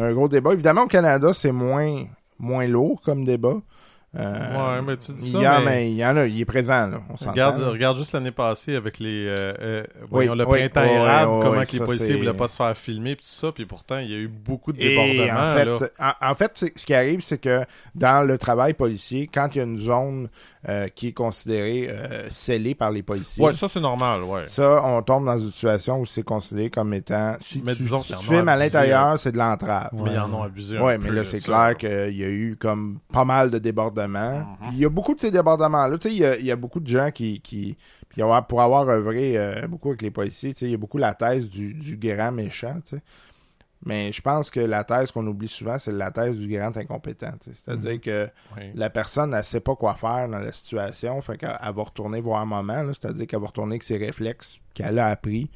un gros débat. Évidemment, au Canada, c'est moins, moins lourd comme débat. Euh, Ouais, mais tu dis il ça, y en, mais- mais il y en a, il est présent, là. On s'entend. Regarde, juste l'année passée avec les euh, euh, Oui, voyons, le oui, printemps oui, érable, oui, comment les policiers c'est- voulaient pas se faire filmer pis tout ça, puis pourtant il y a eu beaucoup de Et débordements. en fait, là. en, en fait, c'est- ce qui arrive, c'est que dans le travail policier, quand il y a une zone euh, qui est considérée euh, scellée par les policiers, Ouais, ça c'est normal, ouais. ça, on tombe dans une situation où c'est considéré comme étant si Mais tu, disons tu filmes à l'intérieur, c'est de l'entrave. Mais ils en ont abusé. Ouais, mais là, c'est clair qu'il y a eu comme pas mal de débordements. Mhm. Il y a beaucoup de ces débordements-là. Tu sais, il y a, il y a beaucoup de gens qui. qui puis pour avoir œuvré euh, beaucoup avec les policiers, il y a beaucoup la thèse du, du grand méchant. Mais je pense que la thèse qu'on oublie souvent, c'est la thèse du grand incompétent. C'est-à-dire que Ouais. la personne, elle sait pas quoi faire dans la situation. Fait qu'elle elle va retourner voir un moment. là. C'est-à-dire qu'elle va retourner avec ses réflexes qu'elle a appris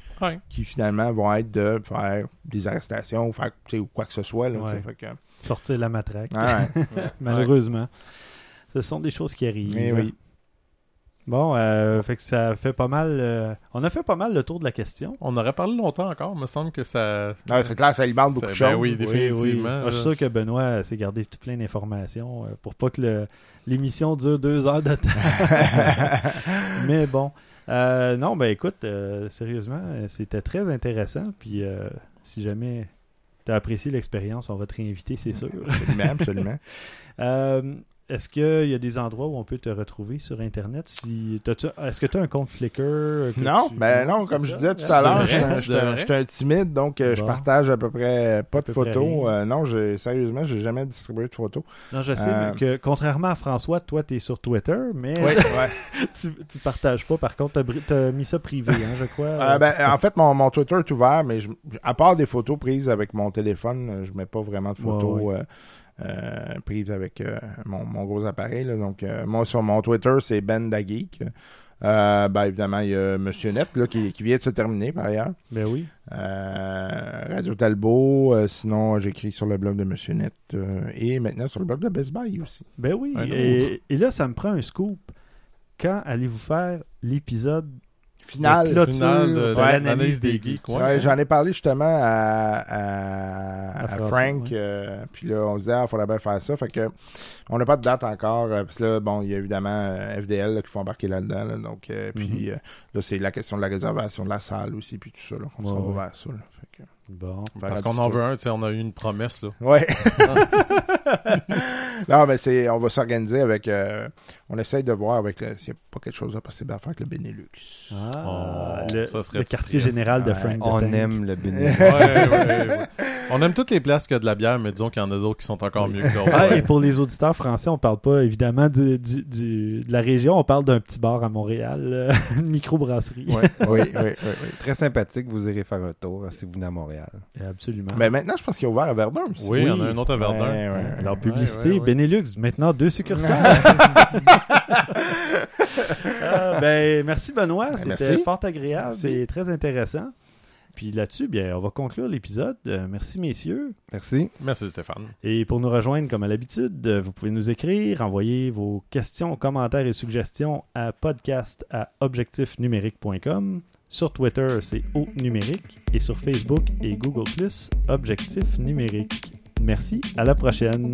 qui finalement vont être de faire des arrestations ou faire tu sais, ou quoi que ce soit. Là. Ouais. Fait que- Sortir la matraque. Ah <laughs> ouais. Malheureusement. Ce sont des choses qui arrivent. Eh oui. Bon, euh, fait que ça fait pas mal. euh, on a fait pas mal le tour de la question. On aurait parlé longtemps encore, me semble que ça. Ah, c'est clair, ça alimente beaucoup de Ben choses. Oui, Oui, définitivement. oui. Moi, je suis sûr que Benoît s'est gardé tout plein d'informations euh, pour pas que le- l'émission dure deux heures de temps. <laughs> Mais bon. Euh, non, ben écoute, euh, sérieusement, euh, c'était très intéressant. Puis euh, si jamais tu as apprécié l'expérience, on va te réinviter, c'est sûr. Absolument, absolument. <laughs> Euh, Est-ce qu'il y a des endroits où on peut te retrouver sur Internet? Si, Est-ce que tu as un compte Flickr? que Non, tu- ben non, comme je ça? disais tout Tu à l'heure, devrais, j'étais un- timide, donc euh, je Bon. partage à peu près pas de photos. Euh, non, sérieusement, j'ai jamais distribué de photos. Non, je sais Euh, mais que contrairement à François, toi, tu es sur Twitter, mais <laughs> ouais. tu, tu partages pas. Par contre, tu as, mis ça privé, hein, je crois. Euh, ben, en fait, mon, mon Twitter est ouvert, mais je- à part des photos prises avec mon téléphone, euh, je mets pas vraiment de photos Ouais, euh, euh, prises avec euh, mon, mon gros appareil. là. Donc, euh, moi, sur mon Twitter, c'est Ben Dageek. Euh, ben, évidemment, il y a Monsieur Net là, qui, qui vient de se terminer par ailleurs. Ben oui. Euh, Radio Talbot, euh, sinon j'écris sur le blog de Monsieur Net euh, et maintenant sur le blog de Best Buy aussi. Ben oui. Et là, ça me prend un scoop. Quand allez-vous faire l'épisode Final, de clôture Finale de, de de l'analyse des des geeks? geeks. ouais. Ouais, J'en ai parlé justement à, à, À à Frank, ouais. euh, puis là on se disait, il faudrait bien faire ça. Fait que on n'a pas de date encore. euh, Parce que là, bon, il y a évidemment euh, FDL là, qui font embarquer là-dedans. là, donc, euh, puis euh, là, c'est la question de la réservation de la salle aussi, puis tout ça. Là, on Ouais, s'en va ouais. vers ça. là. Fait que, Bon. Parce qu'on en veut un, tu sais, on a eu une promesse, là. Ouais. <laughs> non, mais c'est, on va s'organiser avec. euh, on essaye de voir avec le- s'il n'y a pas quelque chose de possible à faire avec le Benelux. Ah, Oh, le, ça serait le quartier triste. général de Ouais. Frank. the On Tank. aime le bénéfice. Ouais, ouais, ouais. On aime toutes les places qui ont de la bière, mais disons qu'il y en a d'autres qui sont encore mieux que d'autres. Ah, et pour les auditeurs français, on parle pas évidemment du, du- du- de la région, on parle d'un petit bar à Montréal, euh, une <laughs> microbrasserie. <laughs> oui, oui, oui, oui. Très sympathique, vous irez faire un tour euh, si vous venez à Montréal. Absolument. Mais maintenant, je pense qu'il est ouvert à Verdun aussi. Oui, il y en a un autre à Verdun. Ouais, ouais. Alors, Ouais, publicité, ouais, ouais. Benelux, maintenant deux succursales. <laughs> Ah, ben, merci Benoît, Ben, c'était merci. fort agréable Merci. et très intéressant. Puis là-dessus, bien, on va conclure l'épisode. Euh, merci messieurs. Merci. Merci Stéphane. Et pour nous rejoindre, comme à l'habitude, euh, vous pouvez nous écrire, envoyer vos questions, commentaires et suggestions à podcast à objectifnumérique.com. Sur Twitter, c'est O numérique. Et sur Facebook et Google, Objectif numérique. Merci, à la prochaine.